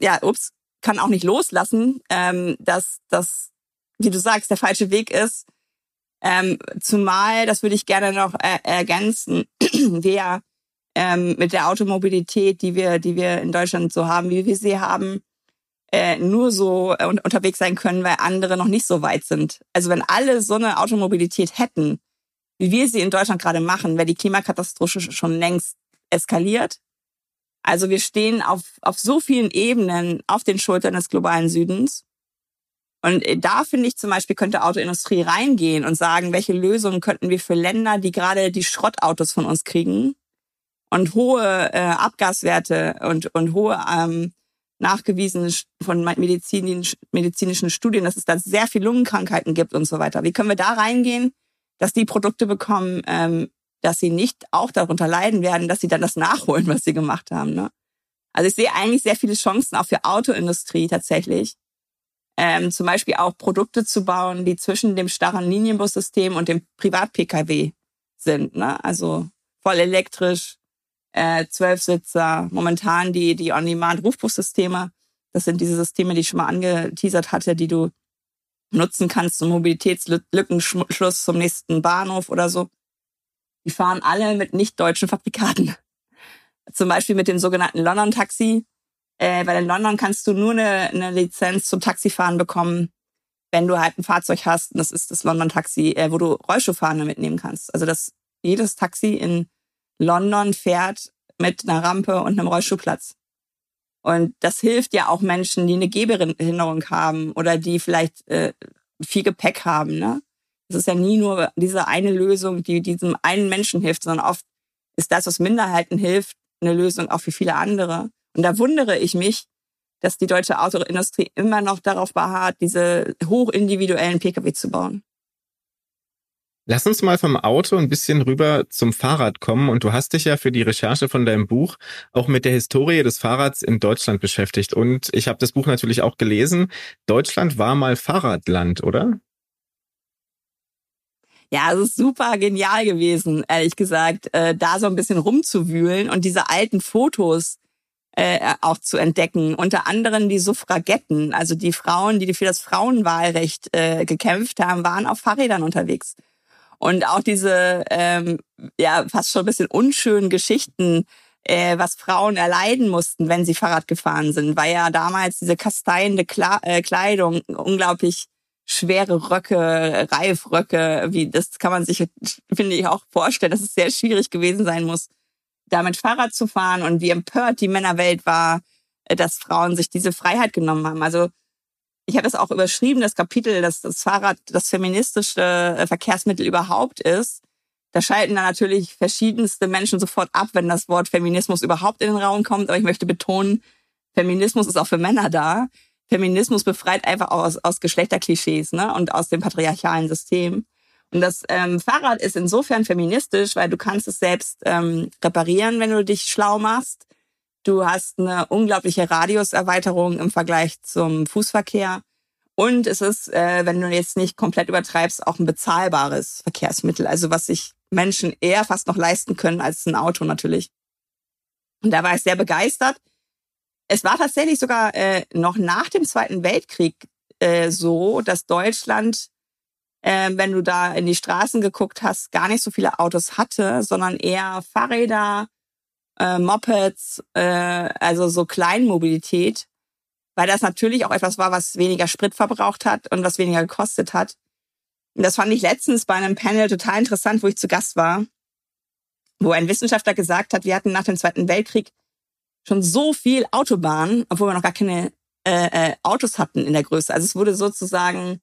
ja, ups, kann auch nicht loslassen, ähm, dass das, wie du sagst, der falsche Weg ist. Ähm, zumal, das würde ich gerne noch äh, ergänzen, [clears throat] wir ähm, mit der Automobilität, die wir, die wir in Deutschland so haben, wie wir sie haben, äh, nur so äh, unterwegs sein können, weil andere noch nicht so weit sind. Also wenn alle so eine Automobilität hätten, wie wir sie in Deutschland gerade machen, wäre die Klimakatastrophe schon längst eskaliert. Also wir stehen auf, auf so vielen Ebenen auf den Schultern des globalen Südens. Und äh, da finde ich zum Beispiel, könnte Autoindustrie reingehen und sagen, welche Lösungen könnten wir für Länder, die gerade die Schrottautos von uns kriegen und hohe äh, Abgaswerte und, und hohe ähm, nachgewiesene von medizinischen, medizinischen Studien, dass es da sehr viel Lungenkrankheiten gibt und so weiter. Wie können wir da reingehen, dass die Produkte bekommen, ähm, dass sie nicht auch darunter leiden werden, dass sie dann das nachholen, was sie gemacht haben. Ne? Also ich sehe eigentlich sehr viele Chancen auch für Autoindustrie tatsächlich. Ähm, zum Beispiel auch Produkte zu bauen, die zwischen dem starren Linienbussystem und dem Privat-Pkw sind. Ne? Also voll elektrisch, äh, Zwölfsitzer, momentan die, die On-Demand-Rufbussysteme. Das sind diese Systeme, die ich schon mal angeteasert hatte, die du nutzen kannst zum Mobilitätslückenschluss zum nächsten Bahnhof oder so. Die fahren alle mit nicht deutschen Fabrikaten. [laughs] Zum Beispiel mit dem sogenannten London Taxi. Äh, weil in London kannst du nur eine, eine Lizenz zum Taxifahren bekommen, wenn du halt ein Fahrzeug hast. Und das ist das London Taxi, äh, wo du Rollstuhlfahrende mitnehmen kannst. Also das jedes Taxi in London fährt mit einer Rampe und einem Rollstuhlplatz. Und das hilft ja auch Menschen, die eine Gehbehinderung haben oder die vielleicht äh, viel Gepäck haben. Ne? Es ist ja nie nur diese eine Lösung, die diesem einen Menschen hilft, sondern oft ist das, was Minderheiten hilft, eine Lösung auch für viele andere. Und da wundere ich mich, dass die deutsche Autoindustrie immer noch darauf beharrt, diese hochindividuellen Pkw zu bauen. Lass uns mal vom Auto ein bisschen rüber zum Fahrrad kommen. Und du hast dich ja für die Recherche von deinem Buch auch mit der Historie des Fahrrads in Deutschland beschäftigt. Und ich habe das Buch natürlich auch gelesen. Deutschland war mal Fahrradland, oder? Ja, es ist super genial gewesen, ehrlich gesagt, äh, da so ein bisschen rumzuwühlen und diese alten Fotos äh, auch zu entdecken. Unter anderem die Suffragetten, also die Frauen, die für das Frauenwahlrecht äh, gekämpft haben, waren auf Fahrrädern unterwegs. Und auch diese ähm, ja fast schon ein bisschen unschönen Geschichten, äh, was Frauen erleiden mussten, wenn sie Fahrrad gefahren sind, weil ja damals diese kasteiende Kla äh, Kleidung unglaublich schwere Röcke, Reifröcke, wie das kann man sich, finde ich, auch vorstellen, dass es sehr schwierig gewesen sein muss, damit Fahrrad zu fahren und wie empört die Männerwelt war, dass Frauen sich diese Freiheit genommen haben. Also ich habe das auch überschrieben, das Kapitel, dass das Fahrrad das feministische äh, Verkehrsmittel überhaupt ist. Da schalten dann natürlich verschiedenste Menschen sofort ab, wenn das Wort Feminismus überhaupt in den Raum kommt. Aber ich möchte betonen, Feminismus ist auch für Männer da. Feminismus befreit einfach aus, aus Geschlechterklischees ne? und aus dem patriarchalen System. Und Und das ähm, Fahrrad ist insofern feministisch, weil du kannst es selbst ähm, reparieren, wenn du dich schlau machst. Du hast eine unglaubliche Radiuserweiterung im Vergleich zum Fußverkehr. Und es ist, äh, wenn du jetzt nicht komplett übertreibst, auch ein bezahlbares Verkehrsmittel. Also was sich Menschen eher fast noch leisten können als ein Auto natürlich. Und da war ich sehr begeistert. Es war tatsächlich sogar äh, noch nach dem Zweiten Weltkrieg äh, so, dass Deutschland, wenn du da in die Straßen geguckt hast, gar nicht so viele Autos hatte, sondern eher Fahrräder, äh, Mopeds, äh, also so Kleinmobilität, weil das natürlich auch etwas war, was weniger Sprit verbraucht hat und was weniger gekostet hat. Und das fand ich letztens bei einem Panel total interessant, wo ich zu Gast war, wo ein Wissenschaftler gesagt hat, wir hatten nach dem Zweiten Weltkrieg schon so viel Autobahn, obwohl wir noch gar keine äh, äh, Autos hatten in der Größe. Also es wurde sozusagen,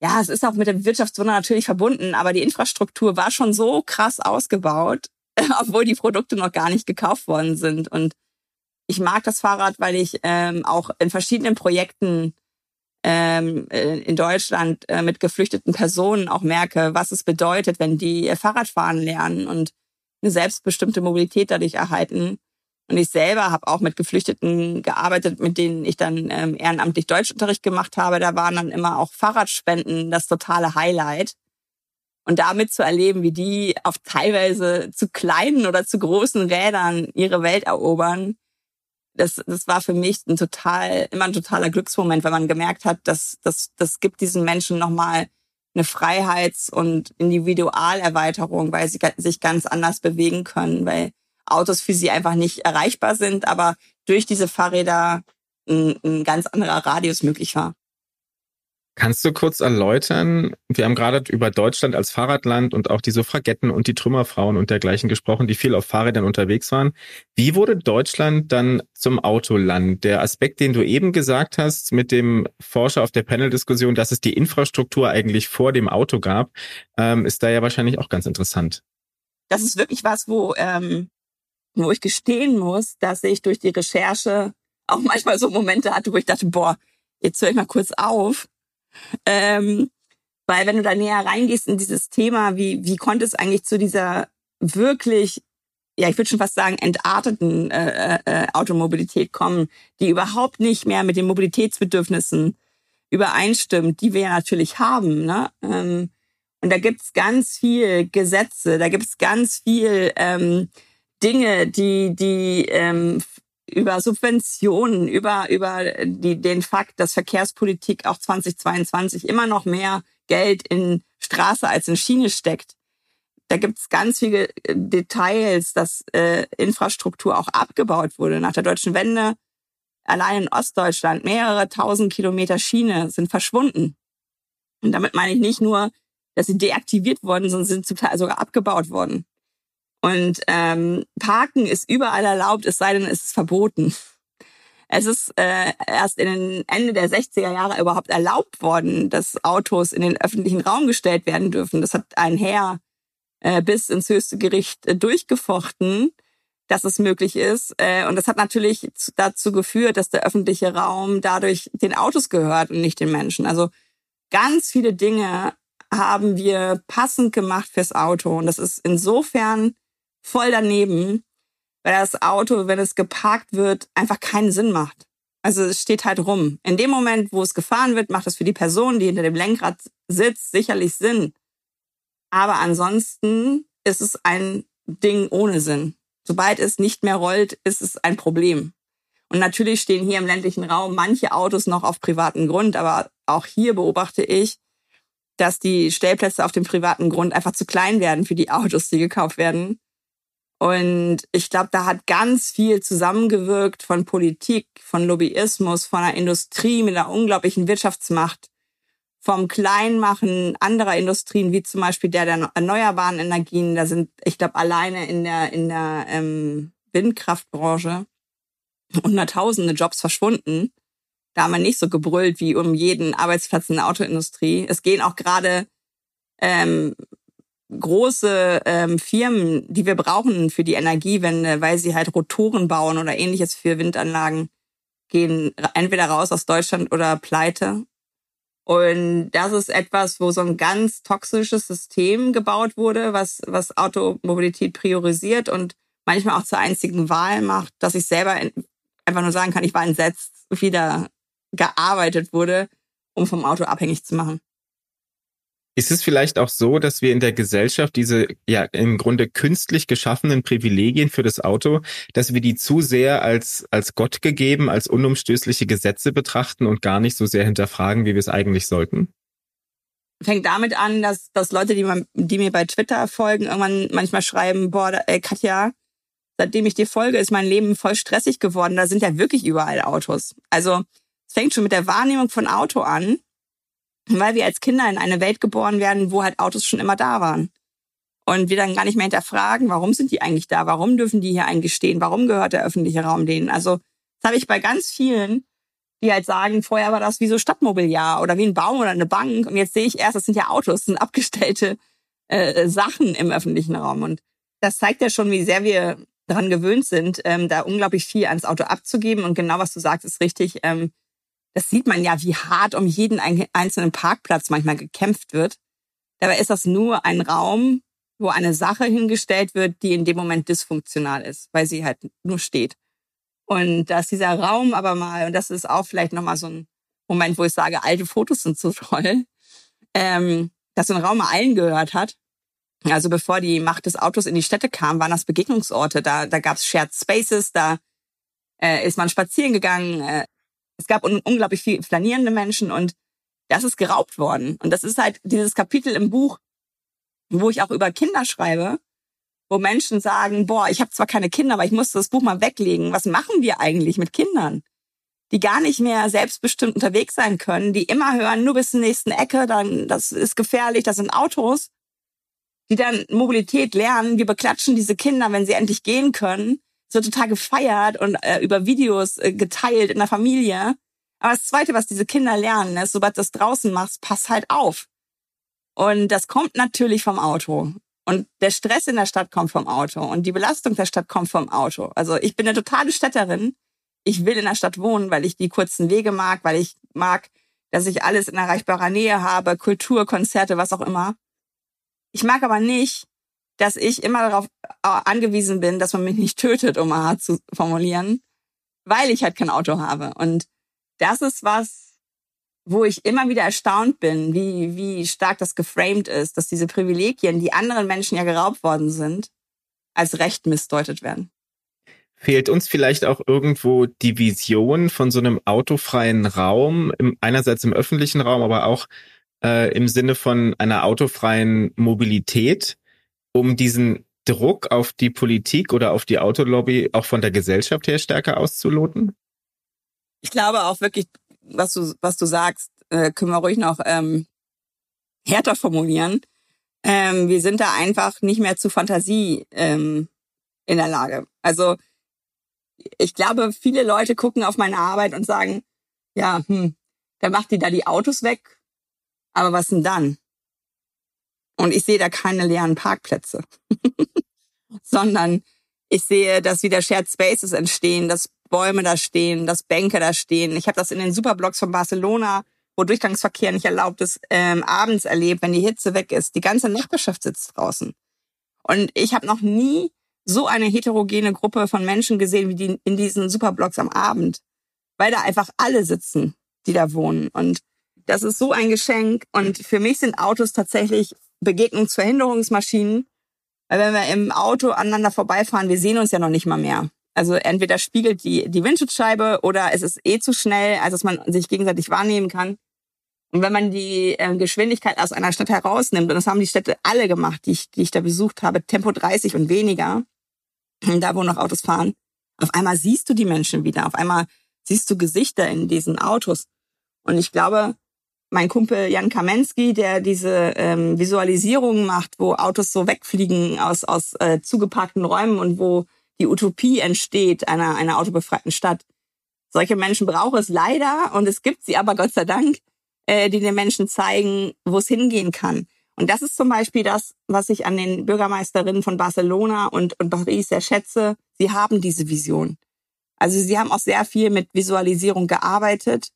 ja, es ist auch mit dem Wirtschaftswunder natürlich verbunden, aber die Infrastruktur war schon so krass ausgebaut, [laughs] obwohl die Produkte noch gar nicht gekauft worden sind. Und ich mag das Fahrrad, weil ich ähm, auch in verschiedenen Projekten ähm, äh, in Deutschland äh, mit geflüchteten Personen auch merke, was es bedeutet, wenn die Fahrradfahren lernen und eine selbstbestimmte Mobilität dadurch erhalten. Und ich selber habe auch mit Geflüchteten gearbeitet, mit denen ich dann ähm, ehrenamtlich Deutschunterricht gemacht habe. Da waren dann immer auch Fahrradspenden das totale Highlight. Und damit zu erleben, wie die auf teilweise zu kleinen oder zu großen Rädern ihre Welt erobern, das, das war für mich ein total, immer ein totaler Glücksmoment, weil man gemerkt hat, dass das, das gibt diesen Menschen nochmal eine Freiheits- und Individualerweiterung, weil sie sich ganz anders bewegen können, weil Autos für sie einfach nicht erreichbar sind, aber durch diese Fahrräder ein, ein ganz anderer Radius möglich war. Kannst du kurz erläutern, wir haben gerade über Deutschland als Fahrradland und auch die Suffragetten und die Trümmerfrauen und dergleichen gesprochen, die viel auf Fahrrädern unterwegs waren. Wie wurde Deutschland dann zum Autoland? Der Aspekt, den du eben gesagt hast mit dem Forscher auf der Panel-Diskussion, dass es die Infrastruktur eigentlich vor dem Auto gab, ähm, ist da ja wahrscheinlich auch ganz interessant. Das ist wirklich was, wo, ähm, wo ich gestehen muss, dass ich durch die Recherche auch manchmal so Momente hatte, wo ich dachte, boah, jetzt höre ich mal kurz auf ähm, weil wenn du da näher reingehst in dieses Thema, wie, wie konnte es eigentlich zu dieser wirklich, ja, ich würde schon fast sagen, entarteten äh, äh, Automobilität kommen, die überhaupt nicht mehr mit den Mobilitätsbedürfnissen übereinstimmt, die wir ja natürlich haben. Ne? Ähm, und da gibt's ganz viel Gesetze, da gibt's ganz viel ähm, Dinge, die, die ähm, über Subventionen, über, über die, den Fakt, dass Verkehrspolitik auch 2022 immer noch mehr Geld in Straße als in Schiene steckt. Da gibt's ganz viele äh, Details, dass äh, Infrastruktur auch abgebaut wurde. Nach der deutschen Wende allein in Ostdeutschland mehrere tausend Kilometer Schiene sind verschwunden. Und damit meine ich nicht nur, dass sie deaktiviert worden sind, sind zum Teil sogar abgebaut worden. Und ähm, Parken ist überall erlaubt, es sei denn, es ist verboten. Es ist äh, erst in den Ende der 60er Jahre überhaupt erlaubt worden, dass Autos in den öffentlichen Raum gestellt werden dürfen. Das hat ein Herr äh, bis ins höchste Gericht äh, durchgefochten, dass es möglich ist. Äh, und das hat natürlich dazu geführt, dass der öffentliche Raum dadurch den Autos gehört und nicht den Menschen. Also ganz viele Dinge haben wir passend gemacht fürs Auto. Und das ist insofern voll daneben, weil das Auto, wenn es geparkt wird, einfach keinen Sinn macht. Also es steht halt rum. In dem Moment, wo es gefahren wird, macht es für die Person, die hinter dem Lenkrad sitzt, sicherlich Sinn. Aber ansonsten ist es ein Ding ohne Sinn. Sobald es nicht mehr rollt, ist es ein Problem. Und natürlich stehen hier im ländlichen Raum manche Autos noch auf privaten Grund, aber auch hier beobachte ich, dass die Stellplätze auf dem privaten Grund einfach zu klein werden für die Autos, die gekauft werden. Und ich glaube, da hat ganz viel zusammengewirkt von Politik, von Lobbyismus, von einer Industrie mit einer unglaublichen Wirtschaftsmacht, vom Kleinmachen anderer Industrien, wie zum Beispiel der der erneuerbaren Energien. Da sind, ich glaube, alleine in der, in der ähm, Windkraftbranche hunderttausende Jobs verschwunden. Da haben wir nicht so gebrüllt wie um jeden Arbeitsplatz in der Autoindustrie. Es gehen auch gerade ähm, große ähm, Firmen, die wir brauchen für die Energiewende, weil sie halt Rotoren bauen oder ähnliches für Windanlagen, gehen entweder raus aus Deutschland oder pleite. Und das ist etwas, wo so ein ganz toxisches System gebaut wurde, was, was Automobilität priorisiert und manchmal auch zur einzigen Wahl macht, dass ich selber einfach nur sagen kann, ich war entsetzt, wie da gearbeitet wurde, um vom Auto abhängig zu machen. Ist es vielleicht auch so, dass wir in der Gesellschaft diese ja im Grunde künstlich geschaffenen Privilegien für das Auto, dass wir die zu sehr als als Gott gegeben, als unumstößliche Gesetze betrachten und gar nicht so sehr hinterfragen, wie wir es eigentlich sollten? Fängt damit an, dass dass Leute, die, man, die mir bei Twitter folgen, irgendwann manchmal schreiben, boah, ey, Katja, seitdem ich dir folge, ist mein Leben voll stressig geworden. Da sind ja wirklich überall Autos. Also es fängt schon mit der Wahrnehmung von Auto an weil wir als Kinder in eine Welt geboren werden, wo halt Autos schon immer da waren. Und wir dann gar nicht mehr hinterfragen, warum sind die eigentlich da? Warum dürfen die hier eigentlich stehen? Warum gehört der öffentliche Raum denen? Also, das habe ich bei ganz vielen, die halt sagen, vorher war das wie so Stadtmobiliar oder wie ein Baum oder eine Bank. Und jetzt sehe ich erst, das sind ja Autos, das sind abgestellte äh, Sachen im öffentlichen Raum. Und das zeigt ja schon, wie sehr wir daran gewöhnt sind, ähm, da unglaublich viel ans Auto abzugeben. Und genau was du sagst, ist richtig. Ähm, das sieht man ja, wie hart um jeden einzelnen Parkplatz manchmal gekämpft wird. Dabei ist das nur ein Raum, wo eine Sache hingestellt wird, die in dem Moment dysfunktional ist, weil sie halt nur steht. Und dass dieser Raum aber mal, und das ist auch vielleicht nochmal so ein Moment, wo ich sage, alte Fotos sind so [laughs] toll, ähm, dass so ein Raum mal allen gehört hat. Also bevor die Macht des Autos in die Städte kam, waren das Begegnungsorte. Da, da gab es Shared Spaces, da äh, ist man spazieren gegangen, äh, es gab un unglaublich viel flanierende Menschen und das ist geraubt worden. Und das ist halt dieses Kapitel im Buch, wo ich auch über Kinder schreibe, wo Menschen sagen, boah, ich habe zwar keine Kinder, aber ich musste das Buch mal weglegen. Was machen wir eigentlich mit Kindern? Die gar nicht mehr selbstbestimmt unterwegs sein können, die immer hören, nur bis zur nächsten Ecke, dann das ist gefährlich, das sind Autos, die dann Mobilität lernen. Wir beklatschen diese Kinder, wenn sie endlich gehen können so total gefeiert und äh, über Videos äh, geteilt in der Familie. Aber das Zweite, was diese Kinder lernen, ist, sobald du das draußen machst, pass halt auf. Und das kommt natürlich vom Auto. Und der Stress in der Stadt kommt vom Auto. Und die Belastung der Stadt kommt vom Auto. Also ich bin eine totale Städterin. Ich will in der Stadt wohnen, weil ich die kurzen Wege mag, weil ich mag, dass ich alles in erreichbarer Nähe habe, Kultur, Konzerte, was auch immer. Ich mag aber nicht, dass ich immer darauf äh, angewiesen bin, dass man mich nicht [laughs] tötet, um mal hart zu formulieren, weil ich halt kein Auto habe. Und das ist was, wo ich immer wieder erstaunt bin, wie, wie stark das geframed ist, dass diese Privilegien, die anderen Menschen ja geraubt worden sind, als Recht missdeutet werden. Fehlt uns vielleicht auch irgendwo die Vision von so einem autofreien Raum, im, einerseits im öffentlichen Raum, aber auch äh, im Sinne von einer autofreien Mobilität, um diesen Druck auf die Politik oder auf die Autolobby auch von der Gesellschaft her stärker auszuloten? Ich glaube auch wirklich, was du, was du sagst, äh, können wir ruhig noch ähm, härter formulieren. Ähm, wir sind da einfach nicht mehr zu Fantasie ähm, in der Lage. Also ich glaube, viele Leute gucken auf meine Arbeit und sagen, ja, hm, da macht die da die Autos weg, aber was denn dann? Und ich sehe da keine leeren Parkplätze, [laughs] sondern ich sehe, dass wieder Shared Spaces entstehen, dass Bäume da stehen, dass Bänke da stehen. Ich habe das in den Superblocks von Barcelona, wo Durchgangsverkehr nicht erlaubt ist, ähm, abends erlebt, wenn die Hitze weg ist. Die ganze Nachbarschaft sitzt draußen. Und ich habe noch nie so eine heterogene Gruppe von Menschen gesehen wie die in diesen Superblocks am Abend, weil da einfach alle sitzen, die da wohnen. Und das ist so ein Geschenk. Und für mich sind Autos tatsächlich Begegnungsverhinderungsmaschinen. Weil wenn wir im Auto aneinander vorbeifahren, wir sehen uns ja noch nicht mal mehr. Also entweder spiegelt die, die Windschutzscheibe oder es ist eh zu schnell, als dass man sich gegenseitig wahrnehmen kann. Und wenn man die äh, Geschwindigkeit aus einer Stadt herausnimmt, und das haben die Städte alle gemacht, die ich, die ich da besucht habe, Tempo 30 und weniger, [clears throat] da wo noch Autos fahren, auf einmal siehst du die Menschen wieder, auf einmal siehst du Gesichter in diesen Autos. Und ich glaube, mein Kumpel Jan Kamensky, der diese ähm, Visualisierungen macht, wo Autos so wegfliegen aus, aus äh, zugeparkten Räumen und wo die Utopie entsteht einer, einer autobefreiten Stadt. Solche Menschen braucht es leider und es gibt sie aber Gott sei Dank, äh, die den Menschen zeigen, wo es hingehen kann. Und das ist zum Beispiel das, was ich an den Bürgermeisterinnen von Barcelona und, und Paris sehr schätze. Sie haben diese Vision. Also sie haben auch sehr viel mit Visualisierung gearbeitet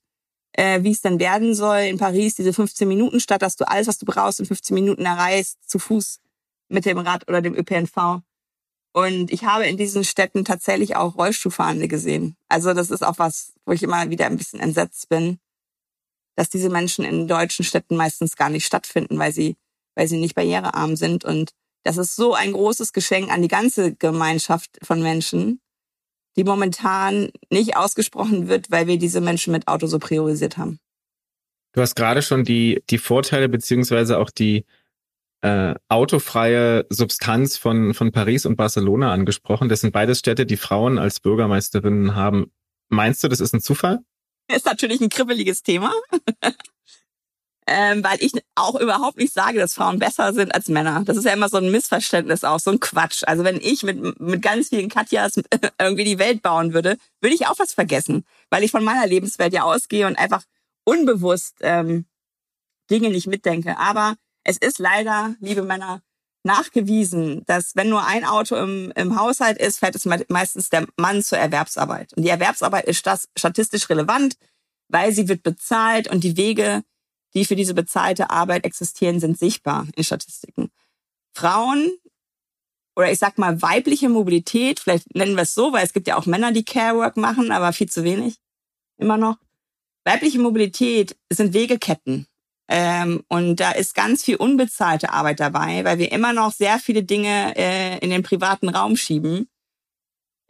äh, wie es denn werden soll in Paris, diese 15 Minuten Stadt, dass du alles, was du brauchst, in 15 Minuten erreichst, zu Fuß mit dem Rad oder dem ÖPNV. Und ich habe in diesen Städten tatsächlich auch Rollstuhlfahrende gesehen. Also das ist auch was, wo ich immer wieder ein bisschen entsetzt bin, dass diese Menschen in deutschen Städten meistens gar nicht stattfinden, weil sie, weil sie nicht barrierearm sind. Und das ist so ein großes Geschenk an die ganze Gemeinschaft von Menschen, die momentan nicht ausgesprochen wird, weil wir diese Menschen mit Auto so priorisiert haben. Du hast gerade schon die, die Vorteile beziehungsweise auch die äh, autofreie Substanz von, von Paris und Barcelona angesprochen. Das sind beides Städte, die Frauen als Bürgermeisterinnen haben. Meinst du, das ist ein Zufall? Ist natürlich ein kribbeliges Thema. [laughs] ähm, weil ich auch überhaupt nicht sage, dass Frauen besser sind als Männer. Das ist ja immer so ein Missverständnis auch, so ein Quatsch. Also wenn ich mit, mit ganz vielen Katjas [laughs] irgendwie die Welt bauen würde, würde ich auch was vergessen, weil ich von meiner Lebenswelt ja ausgehe und einfach unbewusst ähm, Dinge nicht mitdenke. Aber es ist leider, liebe Männer, nachgewiesen, dass wenn nur ein Auto im, im Haushalt ist, fährt es meistens der Mann zur Erwerbsarbeit. Und die Erwerbsarbeit ist statistisch relevant, weil sie wird bezahlt und die Wege, die für diese bezahlte Arbeit existieren, sind sichtbar in Statistiken. Frauen oder ich sag mal weibliche Mobilität, vielleicht nennen wir es so, weil es gibt ja auch Männer, die Carework machen, aber viel zu wenig immer noch. Weibliche Mobilität sind Wegeketten. Ähm, und da ist ganz viel unbezahlte Arbeit dabei, weil wir immer noch sehr viele Dinge äh, in den privaten Raum schieben.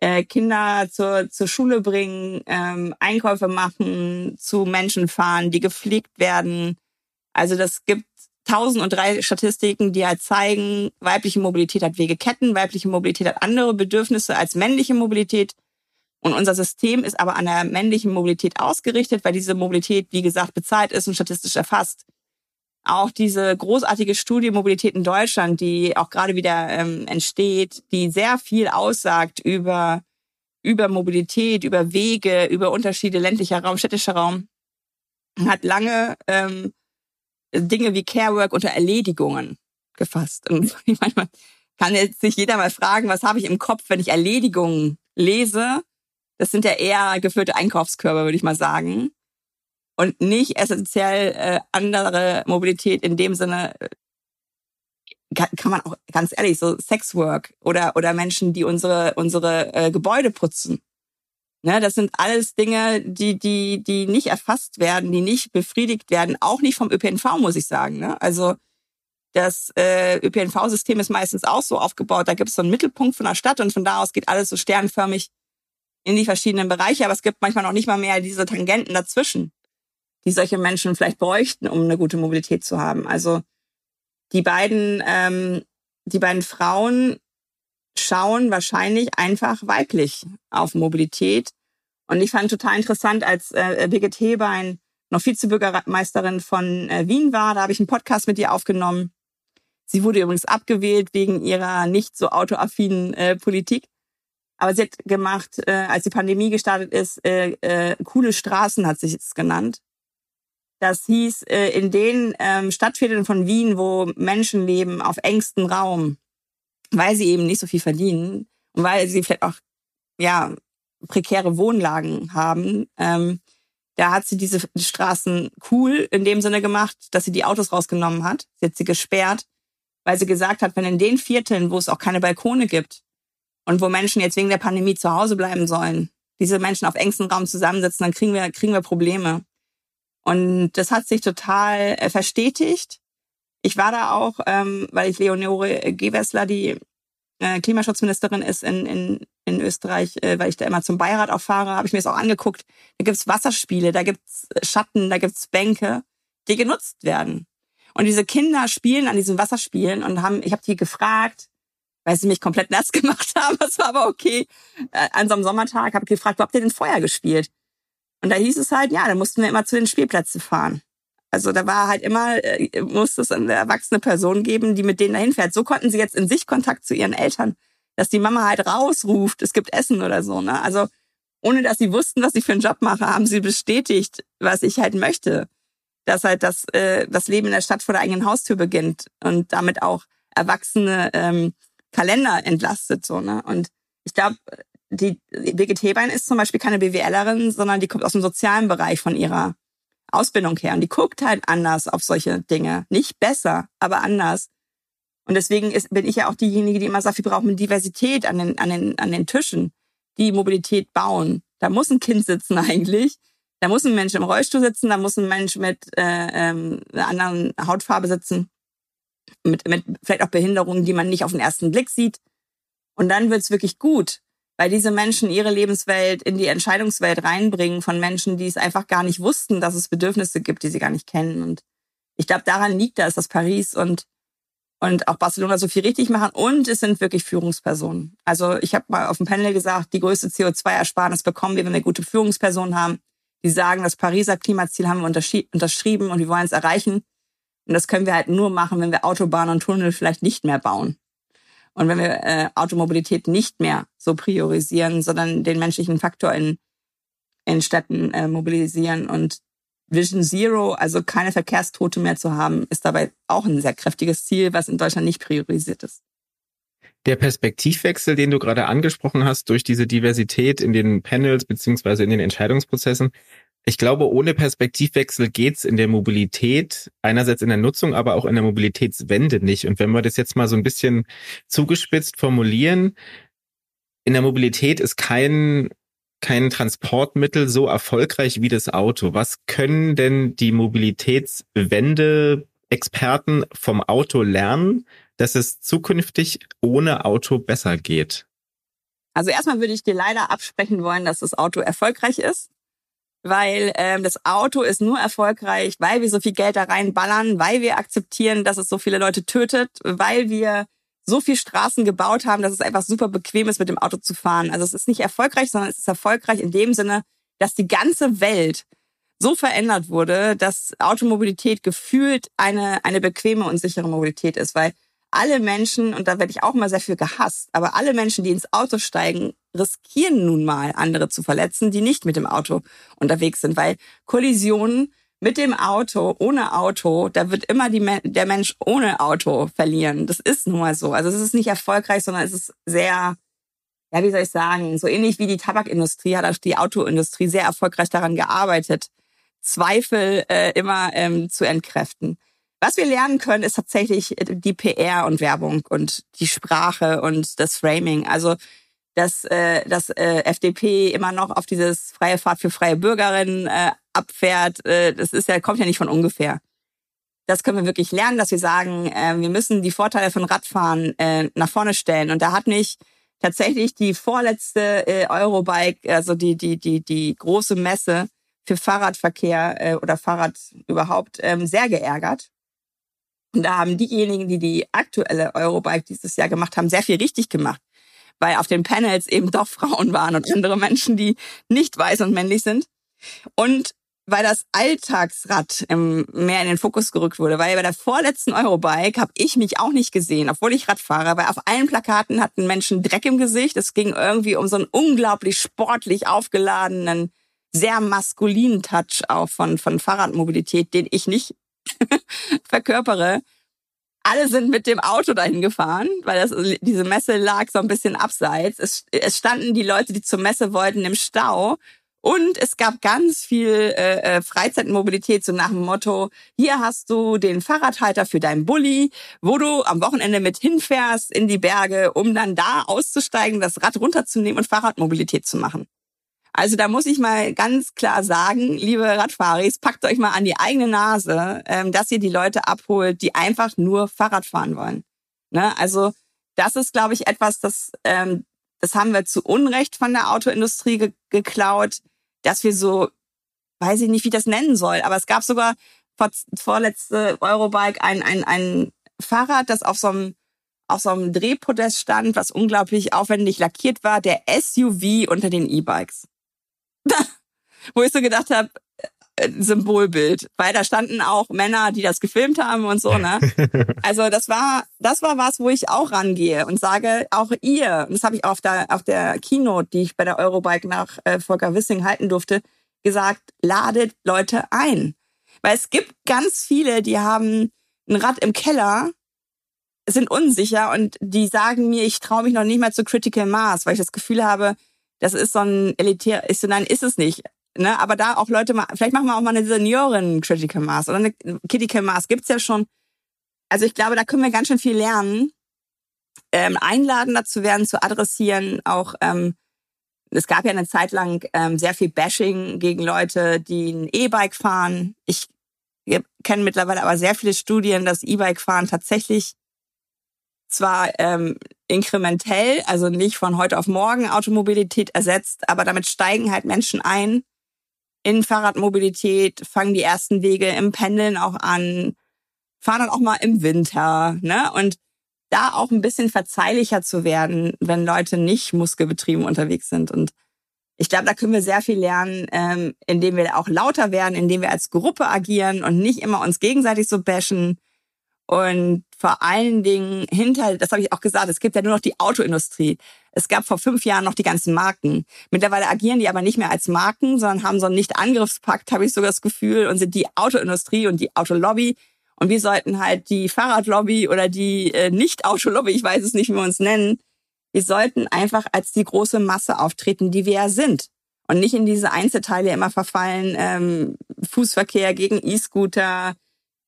Äh, Kinder zur, zur Schule bringen, ähm, Einkäufe machen, zu Menschen fahren, die gepflegt werden. Also das gibt tausend und drei Statistiken, die halt zeigen, weibliche Mobilität hat Wegeketten, weibliche Mobilität hat andere Bedürfnisse als männliche Mobilität. Und unser System ist aber an der männlichen Mobilität ausgerichtet, weil diese Mobilität, wie gesagt, bezahlt ist und statistisch erfasst. Auch diese großartige Studie Mobilität in Deutschland, die auch gerade wieder ähm, entsteht, die sehr viel aussagt über, über Mobilität, über Wege, über Unterschiede ländlicher Raum, städtischer Raum, hat lange ähm, Dinge wie Carework unter Erledigungen gefasst. Und [laughs] manchmal kann jetzt sich jeder mal fragen, was habe ich im Kopf, wenn ich Erledigungen lese? Das sind ja eher gefüllte Einkaufskörbe, würde ich mal sagen und nicht essentiell äh, andere Mobilität in dem Sinne äh, kann, kann man auch ganz ehrlich so Sexwork oder oder Menschen, die unsere unsere äh, Gebäude putzen. Ne, das sind alles Dinge, die die die nicht erfasst werden, die nicht befriedigt werden, auch nicht vom ÖPNV muss ich sagen. Ne? Also das äh, ÖPNV-System ist meistens auch so aufgebaut. Da gibt es so einen Mittelpunkt von der Stadt und von da aus geht alles so sternförmig in die verschiedenen Bereiche. Aber es gibt manchmal noch nicht mal mehr diese Tangenten dazwischen die solche Menschen vielleicht bräuchten, um eine gute Mobilität zu haben. Also die beiden, ähm, die beiden Frauen schauen wahrscheinlich einfach weiblich auf Mobilität. Und ich fand total interessant, als äh, Birgit Hebein noch Vizebürgermeisterin von äh, Wien war, da habe ich einen Podcast mit ihr aufgenommen. Sie wurde übrigens abgewählt wegen ihrer nicht so autoaffinen äh, Politik. Aber sie hat gemacht, äh, als die Pandemie gestartet ist, äh, äh, coole Straßen hat sich es genannt. Das hieß, äh, in den ähm, Stadtvierteln von Wien, wo Menschen leben auf engstem Raum, weil sie eben nicht so viel verdienen und weil sie vielleicht auch ja prekäre Wohnlagen haben, ähm, da hat sie diese Straßen cool in dem Sinne gemacht, dass sie die Autos rausgenommen hat. Sie hat sie gesperrt, weil sie gesagt hat, wenn in den Vierteln, wo es auch keine Balkone gibt und wo Menschen jetzt wegen der Pandemie zu Hause bleiben sollen, diese Menschen auf engstem Raum zusammensitzen, dann kriegen wir, kriegen wir Probleme. Und das hat sich total äh, verstetigt. Ich war da auch, ähm, weil ich Leonore Gewessler, die äh, Klimaschutzministerin ist in, in, in Österreich, äh, weil ich da immer zum Beirat auch fahre, habe ich mir das auch angeguckt. Da gibt's Wasserspiele, da gibt's Schatten, da gibt's Bänke, die genutzt werden. Und diese Kinder spielen an diesen Wasserspielen und haben, ich habe die gefragt, weil sie mich komplett nass [laughs] gemacht haben, das war aber okay. Äh, an so einem Sommertag habe ich gefragt, wo habt ihr denn Feuer gespielt? Und da hieß es halt, ja, da mussten wir immer zu den Spielplätzen fahren. Also da war halt immer, äh, musste es eine erwachsene Person geben, die mit denen dahin fährt. So konnten sie jetzt in Sichtkontakt zu ihren Eltern, dass die Mama halt rausruft, es gibt Essen oder so. Ne? Also ohne dass sie wussten, was ich für einen Job mache, haben sie bestätigt, was ich halt möchte. Dass halt das, äh, das Leben in der Stadt vor der eigenen Haustür beginnt und damit auch erwachsene ähm, Kalender entlastet. so ne? Und ich glaube, die Birgit Hebein ist zum Beispiel keine BWLerin, sondern die kommt aus dem sozialen Bereich von ihrer Ausbildung her. Und die guckt halt anders auf solche Dinge. Nicht besser, aber anders. Und deswegen ist, bin ich ja auch diejenige, die immer sagt, wir brauchen Diversität an den, an den, an den Tischen, die Mobilität bauen. Da muss ein Kind sitzen [laughs] eigentlich. Da muss ein Mensch im Rollstuhl sitzen, da muss ein Mensch mit äh, ähm, einer anderen Hautfarbe sitzen, mit, mit vielleicht auch Behinderungen, die man nicht auf den ersten Blick sieht. Und dann wird's wirklich gut, weil diese Menschen ihre Lebenswelt in die Entscheidungswelt reinbringen von Menschen, die es einfach gar nicht wussten, dass es Bedürfnisse gibt, die sie gar nicht kennen. Und ich glaube, daran liegt das, dass Paris und und auch Barcelona so viel richtig machen und es sind wirklich Führungspersonen. Also ich habe mal auf dem Panel gesagt, die größte CO2-Ersparnis bekommen wir, wenn wir gute Führungspersonen haben, die sagen, das Pariser Klimaziel haben wir unterschrieben und wir wollen es erreichen. Und das können wir halt nur machen, wenn wir Autobahnen und Tunnel vielleicht nicht mehr bauen. Und wenn wir äh, Automobilität nicht mehr so priorisieren, sondern den menschlichen Faktor in, in Städten äh, mobilisieren und Vision Zero, also keine Verkehrstote mehr zu haben, ist dabei auch ein sehr kräftiges Ziel, was in Deutschland nicht priorisiert ist. Der Perspektivwechsel, den du gerade angesprochen hast, durch diese Diversität in den Panels beziehungsweise in den Entscheidungsprozessen, ich glaube, ohne Perspektivwechsel geht's in der Mobilität, einerseits in der Nutzung, aber auch in der Mobilitätswende nicht. Und wenn wir das jetzt mal so ein bisschen zugespitzt formulieren, in der Mobilität ist kein kein Transportmittel so erfolgreich wie das Auto. Was können denn die Mobilitätswende-Experten vom Auto lernen, dass es zukünftig ohne Auto besser geht? Also erstmal würde ich dir leider absprechen wollen, dass das Auto erfolgreich ist, weil ähm, das Auto ist nur erfolgreich, weil wir so viel Geld da reinballern, weil wir akzeptieren, dass es so viele Leute tötet, weil wir so viel Straßen gebaut haben, dass es einfach super bequem ist, mit dem Auto zu fahren. Also es ist nicht erfolgreich, sondern es ist erfolgreich in dem Sinne, dass die ganze Welt so verändert wurde, dass Automobilität gefühlt eine, eine bequeme und sichere Mobilität ist, weil alle Menschen, und da werde ich auch mal sehr viel gehasst, aber alle Menschen, die ins Auto steigen, riskieren nun mal, andere zu verletzen, die nicht mit dem Auto unterwegs sind, weil Kollisionen mit dem Auto, ohne Auto, da wird immer die, der Mensch ohne Auto verlieren. Das ist nun mal so. Also es ist nicht erfolgreich, sondern es ist sehr, ja, wie soll ich sagen, so ähnlich wie die Tabakindustrie hat auch die Autoindustrie sehr erfolgreich daran gearbeitet, Zweifel äh, immer ähm, zu entkräften. Was wir lernen können, ist tatsächlich die PR und Werbung und die Sprache und das Framing. Also dass, äh, dass äh, FDP immer noch auf dieses freie Fahrt für freie Bürgerinnen äh, abfährt. Äh, das ist ja kommt ja nicht von ungefähr. Das können wir wirklich lernen, dass wir sagen, äh, wir müssen die Vorteile von Radfahren äh, nach vorne stellen. Und da hat mich tatsächlich die vorletzte äh, Eurobike, also die die die die große Messe für Fahrradverkehr äh, oder Fahrrad überhaupt ähm, sehr geärgert. Und da haben diejenigen, die die aktuelle Eurobike dieses Jahr gemacht haben, sehr viel richtig gemacht weil auf den Panels eben doch Frauen waren und andere Menschen, die nicht weiß und männlich sind. Und weil das Alltagsrad im, mehr in den Fokus gerückt wurde, weil bei der vorletzten Eurobike habe ich mich auch nicht gesehen, obwohl ich Rad fahre, weil auf allen Plakaten hatten Menschen Dreck im Gesicht. Es ging irgendwie um so einen unglaublich sportlich aufgeladenen, sehr maskulinen Touch auch von, von Fahrradmobilität, den ich nicht [laughs] verkörpere alle sind mit dem Auto dahin gefahren, weil das, diese Messe lag so ein bisschen abseits. Es, es standen die Leute, die zur Messe wollten, im Stau. Und es gab ganz viel äh, äh, Freizeitmobilität, so nach dem Motto, hier hast du den Fahrradhalter für deinen Bulli, wo du am Wochenende mit hinfährst in die Berge, um dann da auszusteigen, das Rad runterzunehmen und Fahrradmobilität zu machen. Also da muss ich mal ganz klar sagen, liebe Radfahris, packt euch mal an die eigene Nase, ähm, dass ihr die Leute abholt, die einfach nur Fahrrad fahren wollen. Ne? Also das ist, glaube ich, etwas, das, ähm, das haben wir zu Unrecht von der Autoindustrie ge geklaut, dass wir so, weiß ich nicht, wie ich das nennen soll, aber es gab sogar vor, vorletzte Eurobike ein, ein, ein Fahrrad, das auf so einem auf so einem Drehpodest stand, was unglaublich aufwendig lackiert war, der SUV unter den E-Bikes. [laughs] wo ich so gedacht habe, äh, Symbolbild, weil da standen auch Männer, die das gefilmt haben und so, ne? [laughs] Also das war das war was, wo ich auch rangehe und sage, auch ihr, und das habe ich auch auf der auf der Keynote, die ich bei der Eurobike nach äh, Volker Wissing halten durfte, gesagt, ladet Leute ein, weil es gibt ganz viele, die haben ein Rad im Keller, sind unsicher und die sagen mir, ich traue mich noch nicht mal zu Critical Mass, weil ich das Gefühl habe, das ist so ein elitär, ist so, nein, ist es nicht. ne, aber da auch Leute mal, vielleicht machen wir auch mal eine Senioren Critical Mass oder eine Critical Mass gibt's ja schon. Also ich glaube, da können wir ganz schön viel lernen, ähm, einladender zu werden, zu adressieren, auch ähm, es gab ja eine Zeit lang ähm, sehr viel Bashing gegen Leute, die ein E-Bike fahren. Ich kenne mittlerweile aber sehr viele Studien, dass E-Bike fahren tatsächlich zwar ähm, inkrementell, also nicht von heute auf morgen Automobilität ersetzt, aber damit steigen halt Menschen ein in Fahrradmobilität, fangen die ersten Wege im Pendeln auch an, fahren dann auch mal im Winter, ne? Und da auch ein bisschen verzeihlicher zu werden, wenn Leute nicht muskelbetrieben unterwegs sind. Und ich glaube, da können wir sehr viel lernen, ähm, indem wir auch lauter werden, indem wir als Gruppe agieren und nicht immer uns gegenseitig so bashen. Und vor allen Dingen hinter, das habe ich auch gesagt, es gibt ja nur noch die Autoindustrie. Es gab vor fünf Jahren noch die ganzen Marken. Mittlerweile agieren die aber nicht mehr als Marken, sondern haben so einen Nicht-Angriffspakt, habe ich sogar das Gefühl, und sind die Autoindustrie und die Autolobby. Und wir sollten halt die Fahrradlobby oder die äh, Nicht-Autolobby, ich weiß es nicht, wie wir uns nennen, wir sollten einfach als die große Masse auftreten, die wir ja sind. Und nicht in diese Einzelteile immer verfallen, ähm, Fußverkehr gegen E-Scooter,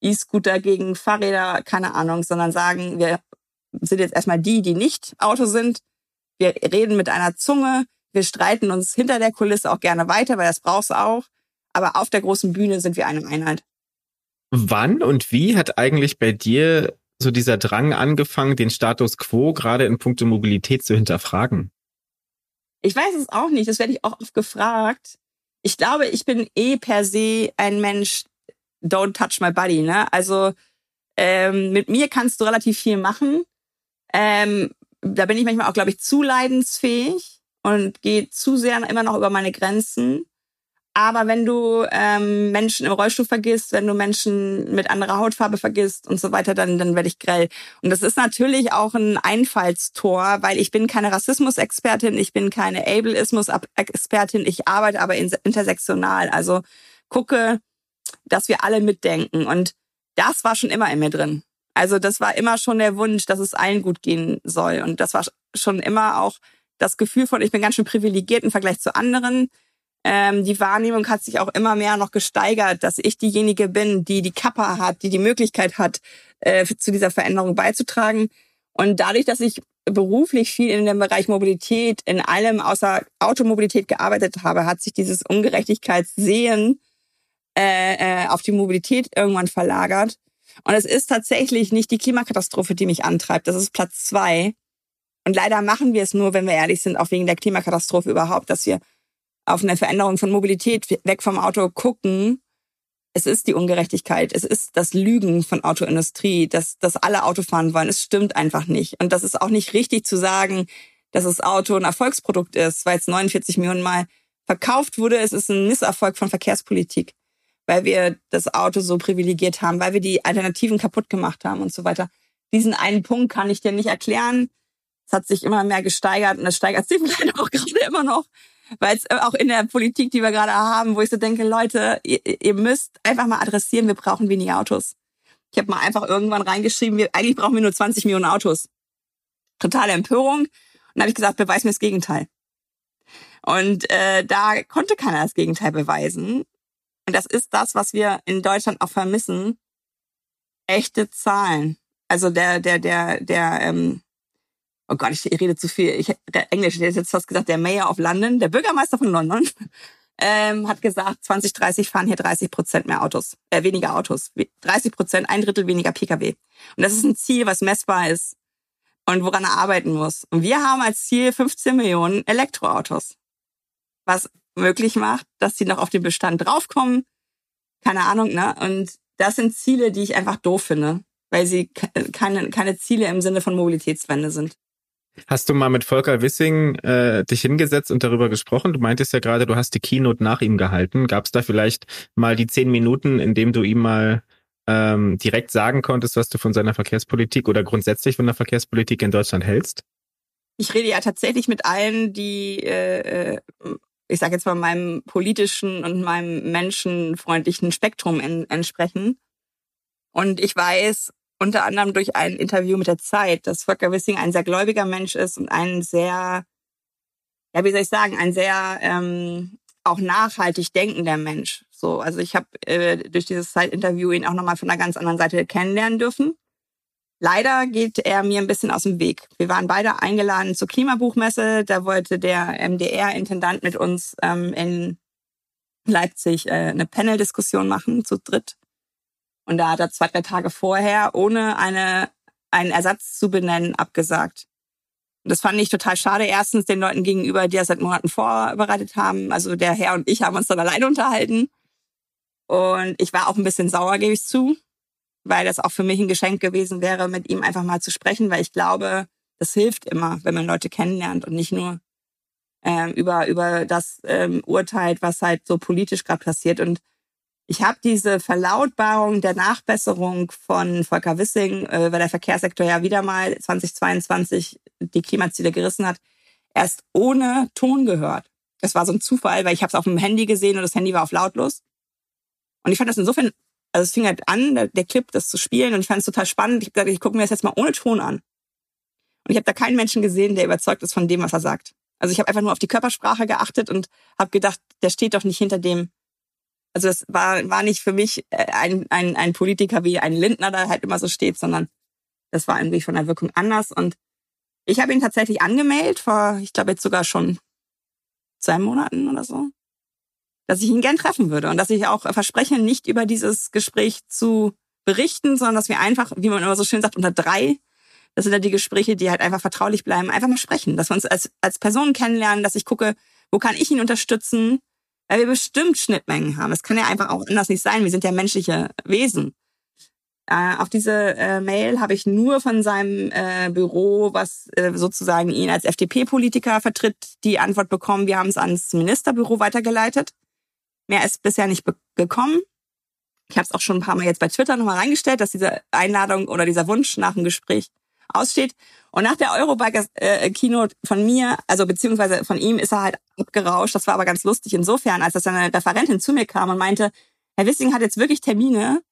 E-Scooter gegen Fahrräder, keine Ahnung, sondern sagen, wir sind jetzt erstmal die, die nicht Auto sind. Wir reden mit einer Zunge, wir streiten uns hinter der Kulisse auch gerne weiter, weil das brauchst du auch. Aber auf der großen Bühne sind wir eine Einheit. Wann und wie hat eigentlich bei dir so dieser Drang angefangen, den Status quo gerade in puncto Mobilität zu hinterfragen? Ich weiß es auch nicht, das werde ich auch oft gefragt. Ich glaube, ich bin eh per se ein Mensch, don't touch my body, ne? Also ähm, mit mir kannst du relativ viel machen. Ähm, da bin ich manchmal auch, glaube ich, zu leidensfähig und gehe zu sehr immer noch über meine Grenzen. Aber wenn du ähm, Menschen im Rollstuhl vergisst, wenn du Menschen mit anderer Hautfarbe vergisst und so weiter, dann, dann werde ich grell. Und das ist natürlich auch ein Einfallstor, weil ich bin keine Rassismus-Expertin, ich bin keine Ableismus-Expertin, ich arbeite aber intersektional. Also gucke, dass wir alle mitdenken. Und das war schon immer in mir drin. Also das war immer schon der Wunsch, dass es allen gut gehen soll. Und das war schon immer auch das Gefühl von, ich bin ganz schön privilegiert im Vergleich zu anderen ähm, die Wahrnehmung hat sich auch immer mehr noch gesteigert, dass ich diejenige bin, die die Kappa hat, die die Möglichkeit hat, äh, zu dieser Veränderung beizutragen. Und dadurch, dass ich beruflich viel in dem Bereich Mobilität, in allem außer Automobilität gearbeitet habe, hat sich dieses Ungerechtigkeitssehen äh, äh, auf die Mobilität irgendwann verlagert. Und es ist tatsächlich nicht die Klimakatastrophe, die mich antreibt. Das ist Platz zwei. Und leider machen wir es nur, wenn wir ehrlich sind, auch wegen der Klimakatastrophe überhaupt, dass wir auf eine Veränderung von Mobilität weg vom Auto gucken, es ist die Ungerechtigkeit, es ist das Lügen von Autoindustrie, dass, dass alle Auto fahren wollen. Es stimmt einfach nicht. Und das ist auch nicht richtig zu sagen, dass das Auto ein Erfolgsprodukt ist, weil es 49 Millionen Mal verkauft wurde. Es ist ein Misserfolg von Verkehrspolitik, weil wir das Auto so privilegiert haben, weil wir die Alternativen kaputt gemacht haben und so weiter. Diesen einen Punkt kann ich dir nicht erklären. Es hat sich immer mehr gesteigert und es steigert sich [laughs] vielleicht auch gerade immer noch weil es auch in der Politik, die wir gerade haben, wo ich so denke, Leute, ihr, ihr müsst einfach mal adressieren, wir brauchen weniger Autos. Ich habe mal einfach irgendwann reingeschrieben, wir, eigentlich brauchen wir nur 20 Millionen Autos. Totale Empörung. Und dann habe ich gesagt, beweis mir das Gegenteil. Und äh, da konnte keiner das Gegenteil beweisen. Und das ist das, was wir in Deutschland auch vermissen. Echte Zahlen. Also der, der, der, der, ähm, oh Gott, ich rede zu viel, ich, Englisch, ich hätte jetzt fast gesagt, der Mayor of London, der Bürgermeister von London, [laughs] ähm, hat gesagt, 2030 fahren hier 30 Prozent mehr Autos, äh, weniger Autos, 30 Prozent, ein Drittel weniger Pkw. Und das ist ein Ziel, was messbar ist und woran er arbeiten muss. Und wir haben als Ziel 15 Millionen Elektroautos, was möglich macht, dass sie noch auf den Bestand draufkommen. Keine Ahnung, ne? Und das sind Ziele, die ich einfach doof finde, weil sie keine, keine Ziele im Sinne von Mobilitätswende sind. Hast du mal mit Volker Wissing äh, dich hingesetzt und darüber gesprochen? Du meintest ja gerade, du hast die Keynote nach ihm gehalten. Gab es da vielleicht mal die zehn Minuten, in dem du ihm mal ähm, direkt sagen konntest, was du von seiner Verkehrspolitik oder grundsätzlich von der Verkehrspolitik in Deutschland hältst? Ich rede ja tatsächlich mit allen, die, äh, äh ich sage jetzt mal, meinem politischen und meinem menschenfreundlichen Spektrum en entsprechen. Und ich weiß, unter anderem durch ein Interview mit der Zeit, dass Volker Wissing ein sehr gläubiger Mensch ist und ein sehr, ja, wie soll ich sagen, ein sehr ähm, auch nachhaltig denken der Mensch. So, also ich habe äh, durch dieses Zeitinterview ihn auch nochmal von einer ganz anderen Seite kennenlernen dürfen. Leider geht er mir ein bisschen aus dem Weg. Wir waren beide eingeladen zur Klimabuchmesse. Da wollte der MDR-Intendant mit uns ähm, in Leipzig äh, eine Panel-Diskussion machen, zu dritt. Und da hat er zwei, drei Tage vorher, ohne eine, einen Ersatz zu benennen, abgesagt. Und das fand ich total schade. Erstens den Leuten gegenüber, die das seit Monaten vorbereitet haben. Also der Herr und ich haben uns dann alleine unterhalten. Und ich war auch ein bisschen sauer, gebe ich zu weil das auch für mich ein Geschenk gewesen wäre, mit ihm einfach mal zu sprechen, weil ich glaube, das hilft immer, wenn man Leute kennenlernt und nicht nur ähm, über über das ähm, urteilt, was halt so politisch gerade passiert. Und ich habe diese Verlautbarung der Nachbesserung von Volker Wissing, äh, weil der Verkehrssektor ja wieder mal 2022 die Klimaziele gerissen hat, erst ohne Ton gehört. Das war so ein Zufall, weil ich habe es auf dem Handy gesehen und das Handy war auf lautlos. Und ich fand das insofern also es fing halt an, der, Clip, das zu spielen und ich fand es total spannend. Ich habe gesagt, ich gucke mir das jetzt mal ohne Ton an. Und ich habe da keinen Menschen gesehen, der überzeugt ist von dem, was er sagt. Also ich habe einfach nur auf die Körpersprache geachtet und habe gedacht, der steht doch nicht hinter dem. Also das war, war nicht für mich äh, ein, ein, ein Politiker wie ein Lindner, der halt immer so steht, sondern das war irgendwie von der Wirkung anders. Und ich habe ihn tatsächlich angemeldet vor, ich glaube jetzt sogar schon zwei Monaten oder so dass ich ihn gern treffen würde und dass ich auch verspreche, nicht über dieses Gespräch zu berichten, sondern dass wir einfach, wie man immer so schön sagt, unter drei, das sind ja die Gespräche, die halt einfach vertraulich bleiben, einfach mal sprechen, dass wir uns als, als Personen kennenlernen, dass ich gucke, wo kann ich ihn unterstützen, weil wir bestimmt Schnittmengen haben. Es kann ja einfach auch anders nicht sein. Wir sind ja menschliche Wesen. Äh, auf diese äh, Mail habe ich nur von seinem äh, Büro, was äh, sozusagen ihn als FDP-Politiker vertritt, die Antwort bekommen. Wir haben es ans Ministerbüro weitergeleitet. Mehr ist bisher nicht gekommen. Ich habe es auch schon ein paar Mal jetzt bei Twitter nochmal reingestellt, dass diese Einladung oder dieser Wunsch nach dem Gespräch aussteht. Und nach der Eurobike äh, Keynote von mir, also beziehungsweise von ihm, ist er halt abgerauscht. Das war aber ganz lustig insofern, als dass eine Referentin zu mir kam und meinte, Herr Wissing hat jetzt wirklich Termine.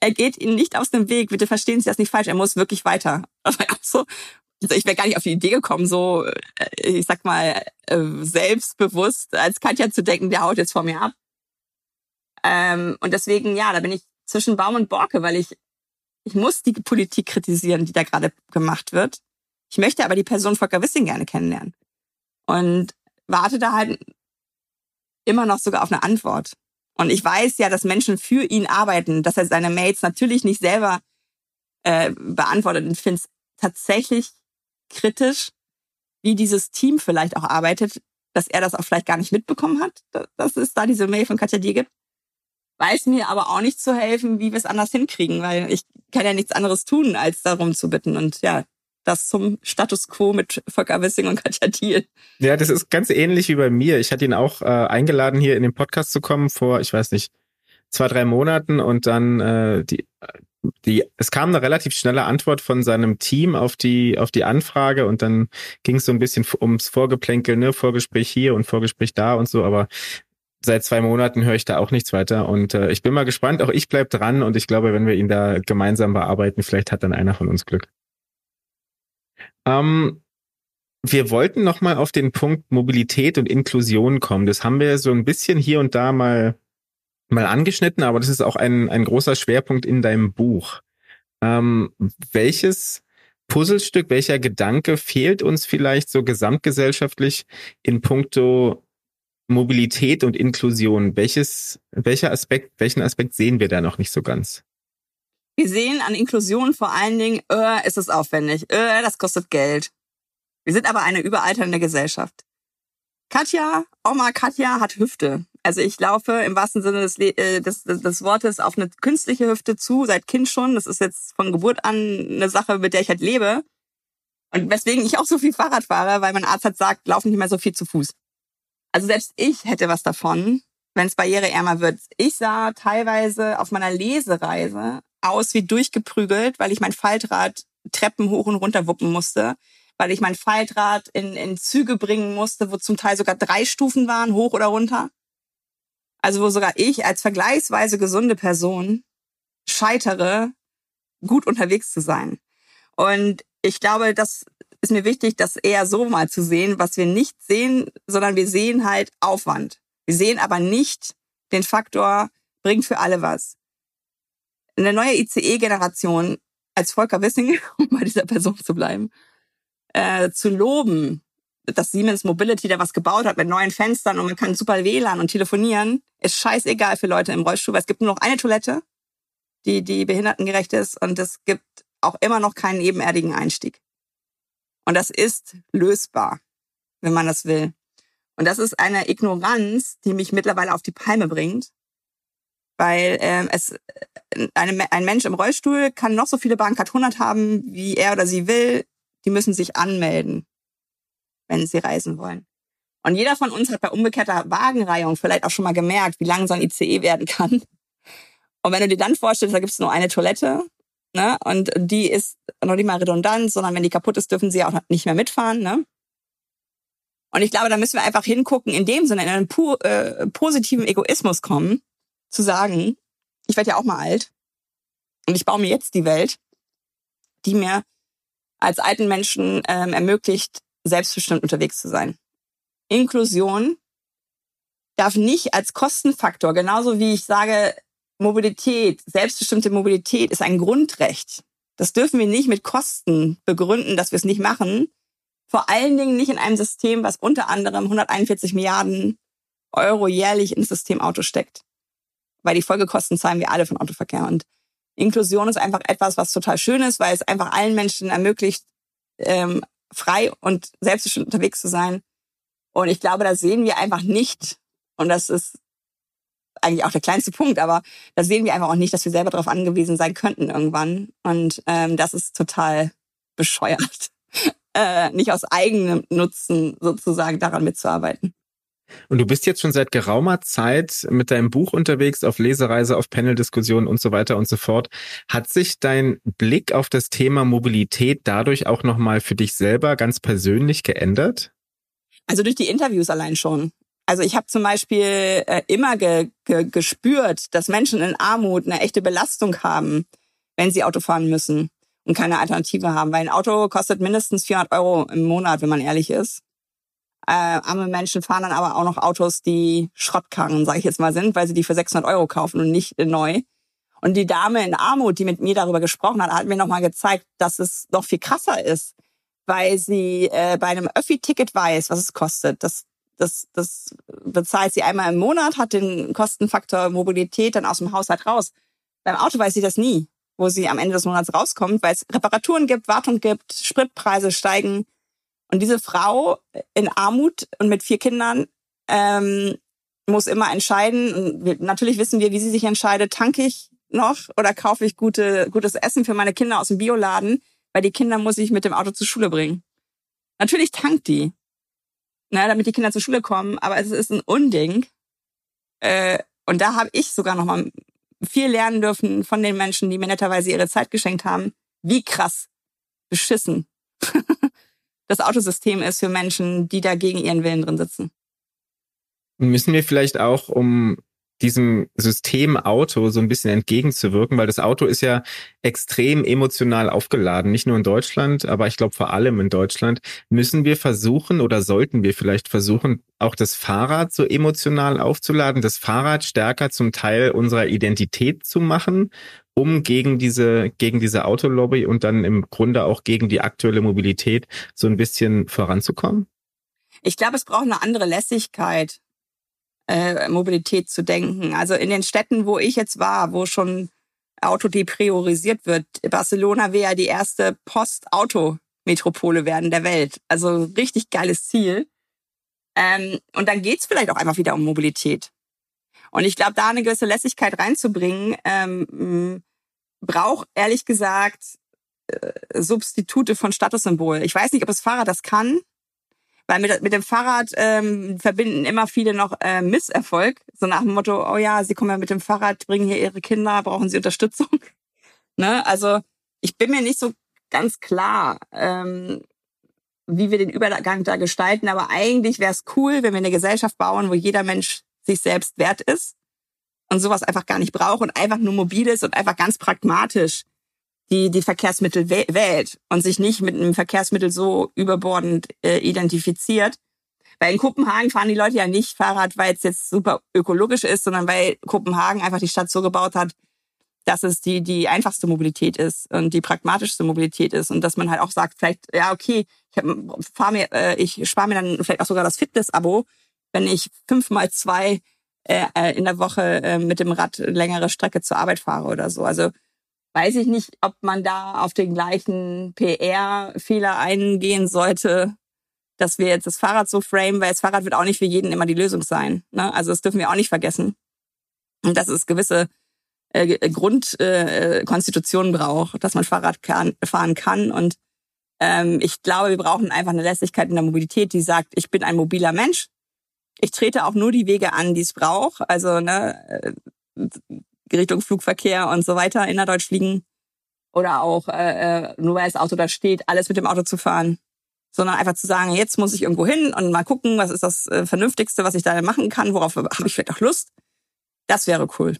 Er geht Ihnen nicht aus dem Weg. Bitte verstehen Sie das nicht falsch. Er muss wirklich weiter. Das [laughs] war auch so, also ich wäre gar nicht auf die Idee gekommen, so, äh, ich sag mal, äh, selbstbewusst als Katja zu denken, der haut jetzt vor mir ab. Ähm, und deswegen, ja, da bin ich zwischen Baum und Borke, weil ich, ich muss die Politik kritisieren, die da gerade gemacht wird. Ich möchte aber die Person Volker Wissing gerne kennenlernen. Und warte da halt immer noch sogar auf eine Antwort. Und ich weiß ja, dass Menschen für ihn arbeiten, dass er seine Mails natürlich nicht selber äh, beantwortet und finde es tatsächlich kritisch, wie dieses Team vielleicht auch arbeitet, dass er das auch vielleicht gar nicht mitbekommen hat, dass es da diese Mail von Katja Dier gibt. Weiß mir aber auch nicht zu helfen, wie wir es anders hinkriegen, weil ich kann ja nichts anderes tun, als darum zu bitten. Und ja, das zum Status quo mit Volker Wissing und Katja Thiel. Ja, das ist ganz ähnlich wie bei mir. Ich hatte ihn auch äh, eingeladen, hier in den Podcast zu kommen vor, ich weiß nicht, zwei, drei Monaten und dann äh, die die, es kam eine relativ schnelle Antwort von seinem Team auf die, auf die Anfrage und dann ging es so ein bisschen ums Vorgeplänkel, ne, Vorgespräch hier und Vorgespräch da und so, aber seit zwei Monaten höre ich da auch nichts weiter und äh, ich bin mal gespannt, auch ich bleib dran und ich glaube, wenn wir ihn da gemeinsam bearbeiten, vielleicht hat dann einer von uns Glück. Ähm, wir wollten noch mal auf den Punkt Mobilität und Inklusion kommen. Das haben wir so ein bisschen hier und da mal mal angeschnitten, aber das ist auch ein, ein großer Schwerpunkt in deinem Buch. Ähm, welches Puzzlestück, welcher Gedanke fehlt uns vielleicht so gesamtgesellschaftlich in puncto Mobilität und Inklusion? Welches, welcher Aspekt, welchen Aspekt sehen wir da noch nicht so ganz? Wir sehen an Inklusion vor allen Dingen, äh, ist es aufwendig, äh, das kostet Geld. Wir sind aber eine überalternde Gesellschaft. Katja, Oma Katja hat Hüfte. Also ich laufe im wahrsten Sinne des, äh, des, des, Wortes auf eine künstliche Hüfte zu, seit Kind schon. Das ist jetzt von Geburt an eine Sache, mit der ich halt lebe. Und weswegen ich auch so viel Fahrrad fahre, weil mein Arzt hat sagt, lauf nicht mehr so viel zu Fuß. Also selbst ich hätte was davon, wenn es barriereärmer wird. Ich sah teilweise auf meiner Lesereise aus wie durchgeprügelt, weil ich mein Faltrad Treppen hoch und runter wuppen musste, weil ich mein Faltrad in, in Züge bringen musste, wo zum Teil sogar drei Stufen waren, hoch oder runter. Also wo sogar ich als vergleichsweise gesunde Person scheitere, gut unterwegs zu sein. Und ich glaube, dass ist mir wichtig, das eher so mal zu sehen, was wir nicht sehen, sondern wir sehen halt Aufwand. Wir sehen aber nicht den Faktor, bringt für alle was. Eine neue ICE-Generation als Volker Wissing, [laughs] um bei dieser Person zu bleiben, äh, zu loben, dass Siemens Mobility da was gebaut hat mit neuen Fenstern und man kann super WLAN und telefonieren, ist scheißegal für Leute im Rollstuhl, weil es gibt nur noch eine Toilette, die, die behindertengerecht ist und es gibt auch immer noch keinen ebenerdigen Einstieg. Und das ist lösbar, wenn man das will. Und das ist eine Ignoranz, die mich mittlerweile auf die Palme bringt, weil ähm, es eine, ein Mensch im Rollstuhl kann noch so viele Bahncard 100 haben, wie er oder sie will. Die müssen sich anmelden, wenn sie reisen wollen. Und jeder von uns hat bei umgekehrter Wagenreihung vielleicht auch schon mal gemerkt, wie lang so ein ICE werden kann. Und wenn du dir dann vorstellst, da gibt es nur eine Toilette, ne, und die ist noch nicht mal redundant, sondern wenn die kaputt ist, dürfen sie auch nicht mehr mitfahren, ne? Und ich glaube, da müssen wir einfach hingucken, in dem Sinne, in einen äh, positiven Egoismus kommen, zu sagen, ich werde ja auch mal alt und ich baue mir jetzt die Welt, die mir als alten Menschen ähm, ermöglicht, selbstbestimmt unterwegs zu sein. Inklusion darf nicht als Kostenfaktor, genauso wie ich sage, Mobilität, selbstbestimmte Mobilität ist ein Grundrecht. Das dürfen wir nicht mit Kosten begründen, dass wir es nicht machen. Vor allen Dingen nicht in einem System, was unter anderem 141 Milliarden Euro jährlich ins System Auto steckt weil die Folgekosten zahlen wir alle von Autoverkehr. Und Inklusion ist einfach etwas, was total schön ist, weil es einfach allen Menschen ermöglicht, ähm, frei und selbstbestimmt unterwegs zu sein. Und ich glaube, da sehen wir einfach nicht, und das ist eigentlich auch der kleinste Punkt, aber da sehen wir einfach auch nicht, dass wir selber darauf angewiesen sein könnten irgendwann. Und ähm, das ist total bescheuert, [laughs] äh, nicht aus eigenem Nutzen sozusagen daran mitzuarbeiten. Und du bist jetzt schon seit geraumer Zeit mit deinem Buch unterwegs, auf Lesereise, auf Paneldiskussionen und so weiter und so fort. Hat sich dein Blick auf das Thema Mobilität dadurch auch nochmal für dich selber ganz persönlich geändert? Also durch die Interviews allein schon. Also ich habe zum Beispiel äh, immer ge ge gespürt, dass Menschen in Armut eine echte Belastung haben, wenn sie Auto fahren müssen und keine Alternative haben. Weil ein Auto kostet mindestens 400 Euro im Monat, wenn man ehrlich ist. Äh, arme Menschen fahren dann aber auch noch Autos, die Schrottkarren, sage ich jetzt mal, sind, weil sie die für 600 Euro kaufen und nicht neu. Und die Dame in Armut, die mit mir darüber gesprochen hat, hat mir nochmal gezeigt, dass es noch viel krasser ist, weil sie äh, bei einem Öffi-Ticket weiß, was es kostet. Das, das, das bezahlt sie einmal im Monat, hat den Kostenfaktor Mobilität dann aus dem Haushalt raus. Beim Auto weiß sie das nie, wo sie am Ende des Monats rauskommt, weil es Reparaturen gibt, Wartung gibt, Spritpreise steigen. Und diese Frau in Armut und mit vier Kindern ähm, muss immer entscheiden. Und natürlich wissen wir, wie sie sich entscheidet. Tanke ich noch oder kaufe ich gute, gutes Essen für meine Kinder aus dem Bioladen? Weil die Kinder muss ich mit dem Auto zur Schule bringen. Natürlich tankt die, ne, damit die Kinder zur Schule kommen. Aber es ist ein Unding. Äh, und da habe ich sogar noch mal viel lernen dürfen von den Menschen, die mir netterweise ihre Zeit geschenkt haben. Wie krass beschissen [laughs] das Autosystem ist für Menschen, die da gegen ihren Willen drin sitzen. Müssen wir vielleicht auch, um diesem System Auto so ein bisschen entgegenzuwirken, weil das Auto ist ja extrem emotional aufgeladen, nicht nur in Deutschland, aber ich glaube vor allem in Deutschland, müssen wir versuchen oder sollten wir vielleicht versuchen, auch das Fahrrad so emotional aufzuladen, das Fahrrad stärker zum Teil unserer Identität zu machen um gegen diese, gegen diese Autolobby und dann im Grunde auch gegen die aktuelle Mobilität so ein bisschen voranzukommen? Ich glaube, es braucht eine andere Lässigkeit, äh, Mobilität zu denken. Also in den Städten, wo ich jetzt war, wo schon Auto depriorisiert wird, Barcelona wäre ja die erste Post-Auto-Metropole werden der Welt. Also richtig geiles Ziel. Ähm, und dann geht's vielleicht auch einfach wieder um Mobilität. Und ich glaube, da eine gewisse Lässigkeit reinzubringen, ähm, braucht ehrlich gesagt äh, Substitute von Statussymbol. Ich weiß nicht, ob das Fahrrad das kann, weil mit, mit dem Fahrrad ähm, verbinden immer viele noch äh, Misserfolg. So nach dem Motto, oh ja, sie kommen ja mit dem Fahrrad, bringen hier ihre Kinder, brauchen sie Unterstützung. [laughs] ne? Also ich bin mir nicht so ganz klar, ähm, wie wir den Übergang da gestalten, aber eigentlich wäre es cool, wenn wir eine Gesellschaft bauen, wo jeder Mensch sich selbst wert ist und sowas einfach gar nicht braucht und einfach nur mobil ist und einfach ganz pragmatisch die die Verkehrsmittel wählt und sich nicht mit einem Verkehrsmittel so überbordend äh, identifiziert. Weil in Kopenhagen fahren die Leute ja nicht Fahrrad, weil es jetzt super ökologisch ist, sondern weil Kopenhagen einfach die Stadt so gebaut hat, dass es die, die einfachste Mobilität ist und die pragmatischste Mobilität ist und dass man halt auch sagt, vielleicht, ja, okay, ich, hab, fahr mir, äh, ich spare mir dann vielleicht auch sogar das Fitness-Abo, wenn ich fünfmal zwei äh, äh, in der Woche äh, mit dem Rad längere Strecke zur Arbeit fahre oder so. Also weiß ich nicht, ob man da auf den gleichen PR-Fehler eingehen sollte, dass wir jetzt das Fahrrad so frame, weil das Fahrrad wird auch nicht für jeden immer die Lösung sein. Ne? Also das dürfen wir auch nicht vergessen. Und dass es gewisse äh, Grundkonstitutionen äh, braucht, dass man Fahrrad kann, fahren kann. Und ähm, ich glaube, wir brauchen einfach eine Lässigkeit in der Mobilität, die sagt, ich bin ein mobiler Mensch. Ich trete auch nur die Wege an, die es braucht. Also ne, äh, Richtung Flugverkehr und so weiter innerdeutsch fliegen. Oder auch äh, äh, nur weil das Auto da steht, alles mit dem Auto zu fahren sondern einfach zu sagen, jetzt muss ich irgendwo hin und mal gucken, was ist das äh, Vernünftigste, was ich da machen kann, worauf habe ich vielleicht auch Lust. Das wäre cool.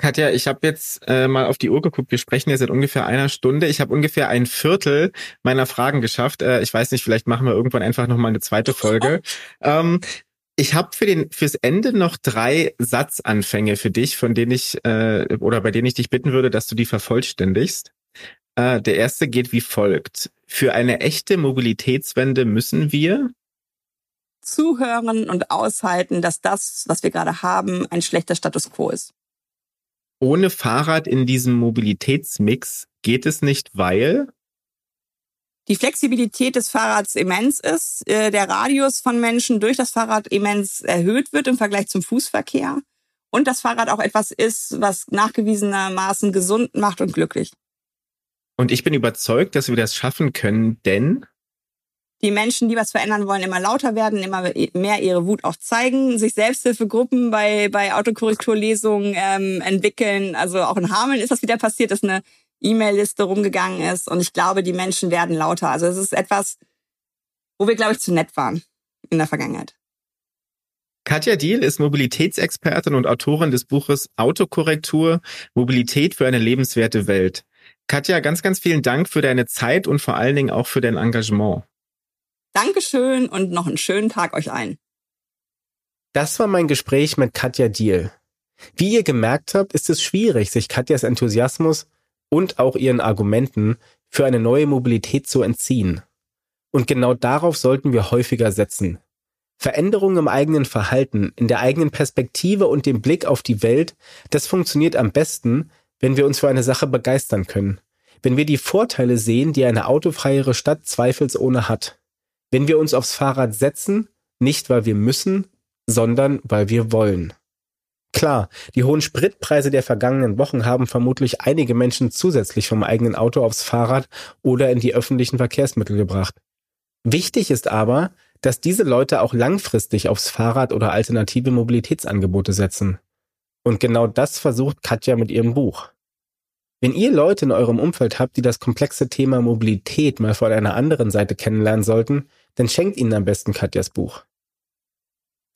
Katja, ich habe jetzt äh, mal auf die Uhr geguckt. Wir sprechen jetzt seit ungefähr einer Stunde. Ich habe ungefähr ein Viertel meiner Fragen geschafft. Äh, ich weiß nicht, vielleicht machen wir irgendwann einfach noch mal eine zweite Folge. [laughs] ähm, ich habe für den fürs Ende noch drei Satzanfänge für dich, von denen ich äh, oder bei denen ich dich bitten würde, dass du die vervollständigst. Äh, der erste geht wie folgt. Für eine echte Mobilitätswende müssen wir zuhören und aushalten, dass das, was wir gerade haben, ein schlechter Status quo ist. Ohne Fahrrad in diesem Mobilitätsmix geht es nicht, weil die Flexibilität des Fahrrads immens ist, äh, der Radius von Menschen durch das Fahrrad immens erhöht wird im Vergleich zum Fußverkehr und das Fahrrad auch etwas ist, was nachgewiesenermaßen gesund macht und glücklich. Und ich bin überzeugt, dass wir das schaffen können, denn die Menschen, die was verändern wollen, immer lauter werden, immer mehr ihre Wut auch zeigen, sich Selbsthilfegruppen bei, bei Autokorrekturlesungen ähm, entwickeln. Also auch in Hameln ist das wieder passiert, dass eine E-Mail-Liste rumgegangen ist. Und ich glaube, die Menschen werden lauter. Also es ist etwas, wo wir, glaube ich, zu nett waren in der Vergangenheit. Katja Diel ist Mobilitätsexpertin und Autorin des Buches Autokorrektur, Mobilität für eine lebenswerte Welt. Katja, ganz, ganz vielen Dank für deine Zeit und vor allen Dingen auch für dein Engagement. Dankeschön und noch einen schönen Tag euch allen. Das war mein Gespräch mit Katja Diel. Wie ihr gemerkt habt, ist es schwierig, sich Katjas Enthusiasmus und auch ihren Argumenten für eine neue Mobilität zu entziehen. Und genau darauf sollten wir häufiger setzen. Veränderungen im eigenen Verhalten, in der eigenen Perspektive und dem Blick auf die Welt, das funktioniert am besten, wenn wir uns für eine Sache begeistern können, wenn wir die Vorteile sehen, die eine autofreiere Stadt zweifelsohne hat, wenn wir uns aufs Fahrrad setzen, nicht weil wir müssen, sondern weil wir wollen. Klar, die hohen Spritpreise der vergangenen Wochen haben vermutlich einige Menschen zusätzlich vom eigenen Auto aufs Fahrrad oder in die öffentlichen Verkehrsmittel gebracht. Wichtig ist aber, dass diese Leute auch langfristig aufs Fahrrad oder alternative Mobilitätsangebote setzen. Und genau das versucht Katja mit ihrem Buch. Wenn ihr Leute in eurem Umfeld habt, die das komplexe Thema Mobilität mal von einer anderen Seite kennenlernen sollten, dann schenkt ihnen am besten Katjas Buch.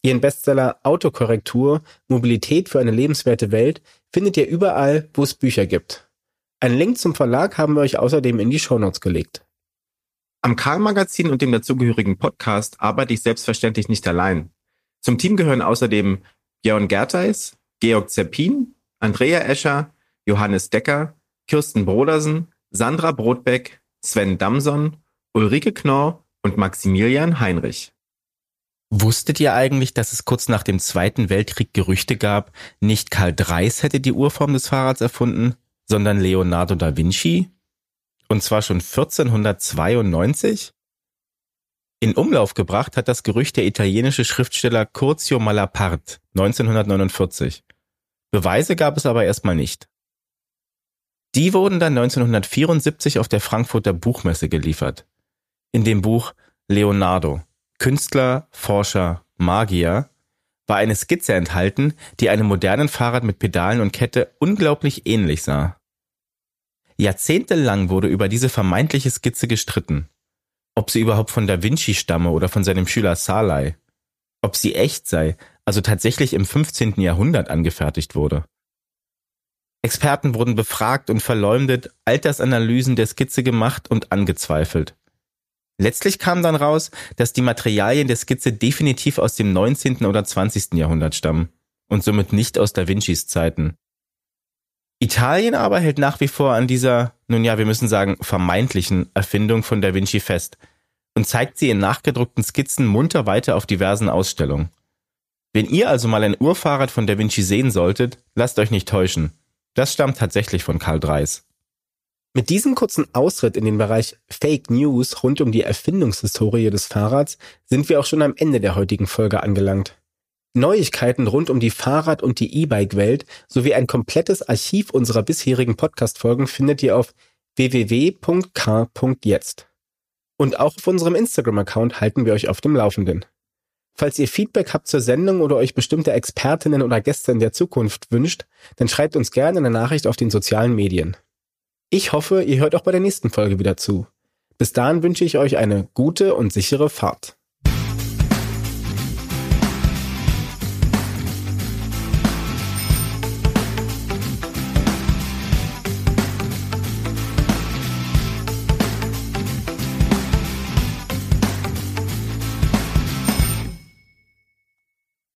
Ihren Bestseller Autokorrektur Mobilität für eine lebenswerte Welt findet ihr überall, wo es Bücher gibt. Einen Link zum Verlag haben wir euch außerdem in die Shownotes gelegt. Am Karl-Magazin und dem dazugehörigen Podcast arbeite ich selbstverständlich nicht allein. Zum Team gehören außerdem Björn Gertheis, Georg Zeppin, Andrea Escher, Johannes Decker, Kirsten Brodersen, Sandra Brotbeck, Sven Damson, Ulrike Knorr und Maximilian Heinrich. Wusstet ihr eigentlich, dass es kurz nach dem Zweiten Weltkrieg Gerüchte gab, nicht Karl Dreis hätte die Urform des Fahrrads erfunden, sondern Leonardo da Vinci? Und zwar schon 1492? In Umlauf gebracht hat das Gerücht der italienische Schriftsteller Curzio Malaparte 1949. Beweise gab es aber erstmal nicht. Die wurden dann 1974 auf der Frankfurter Buchmesse geliefert. In dem Buch Leonardo, Künstler, Forscher, Magier, war eine Skizze enthalten, die einem modernen Fahrrad mit Pedalen und Kette unglaublich ähnlich sah. Jahrzehntelang wurde über diese vermeintliche Skizze gestritten. Ob sie überhaupt von Da Vinci stamme oder von seinem Schüler Salai. Ob sie echt sei, also tatsächlich im 15. Jahrhundert angefertigt wurde. Experten wurden befragt und verleumdet, Altersanalysen der Skizze gemacht und angezweifelt. Letztlich kam dann raus, dass die Materialien der Skizze definitiv aus dem 19. oder 20. Jahrhundert stammen und somit nicht aus Da Vincis Zeiten. Italien aber hält nach wie vor an dieser, nun ja, wir müssen sagen, vermeintlichen Erfindung von Da Vinci fest und zeigt sie in nachgedruckten Skizzen munter weiter auf diversen Ausstellungen. Wenn ihr also mal ein Urfahrrad von Da Vinci sehen solltet, lasst euch nicht täuschen. Das stammt tatsächlich von Karl Dreis. Mit diesem kurzen Ausritt in den Bereich Fake News rund um die Erfindungshistorie des Fahrrads sind wir auch schon am Ende der heutigen Folge angelangt. Neuigkeiten rund um die Fahrrad- und die E-Bike-Welt sowie ein komplettes Archiv unserer bisherigen Podcast-Folgen findet ihr auf www.car.jetzt. Und auch auf unserem Instagram-Account halten wir euch auf dem Laufenden. Falls ihr Feedback habt zur Sendung oder euch bestimmte Expertinnen oder Gäste in der Zukunft wünscht, dann schreibt uns gerne eine Nachricht auf den sozialen Medien. Ich hoffe, ihr hört auch bei der nächsten Folge wieder zu. Bis dahin wünsche ich euch eine gute und sichere Fahrt.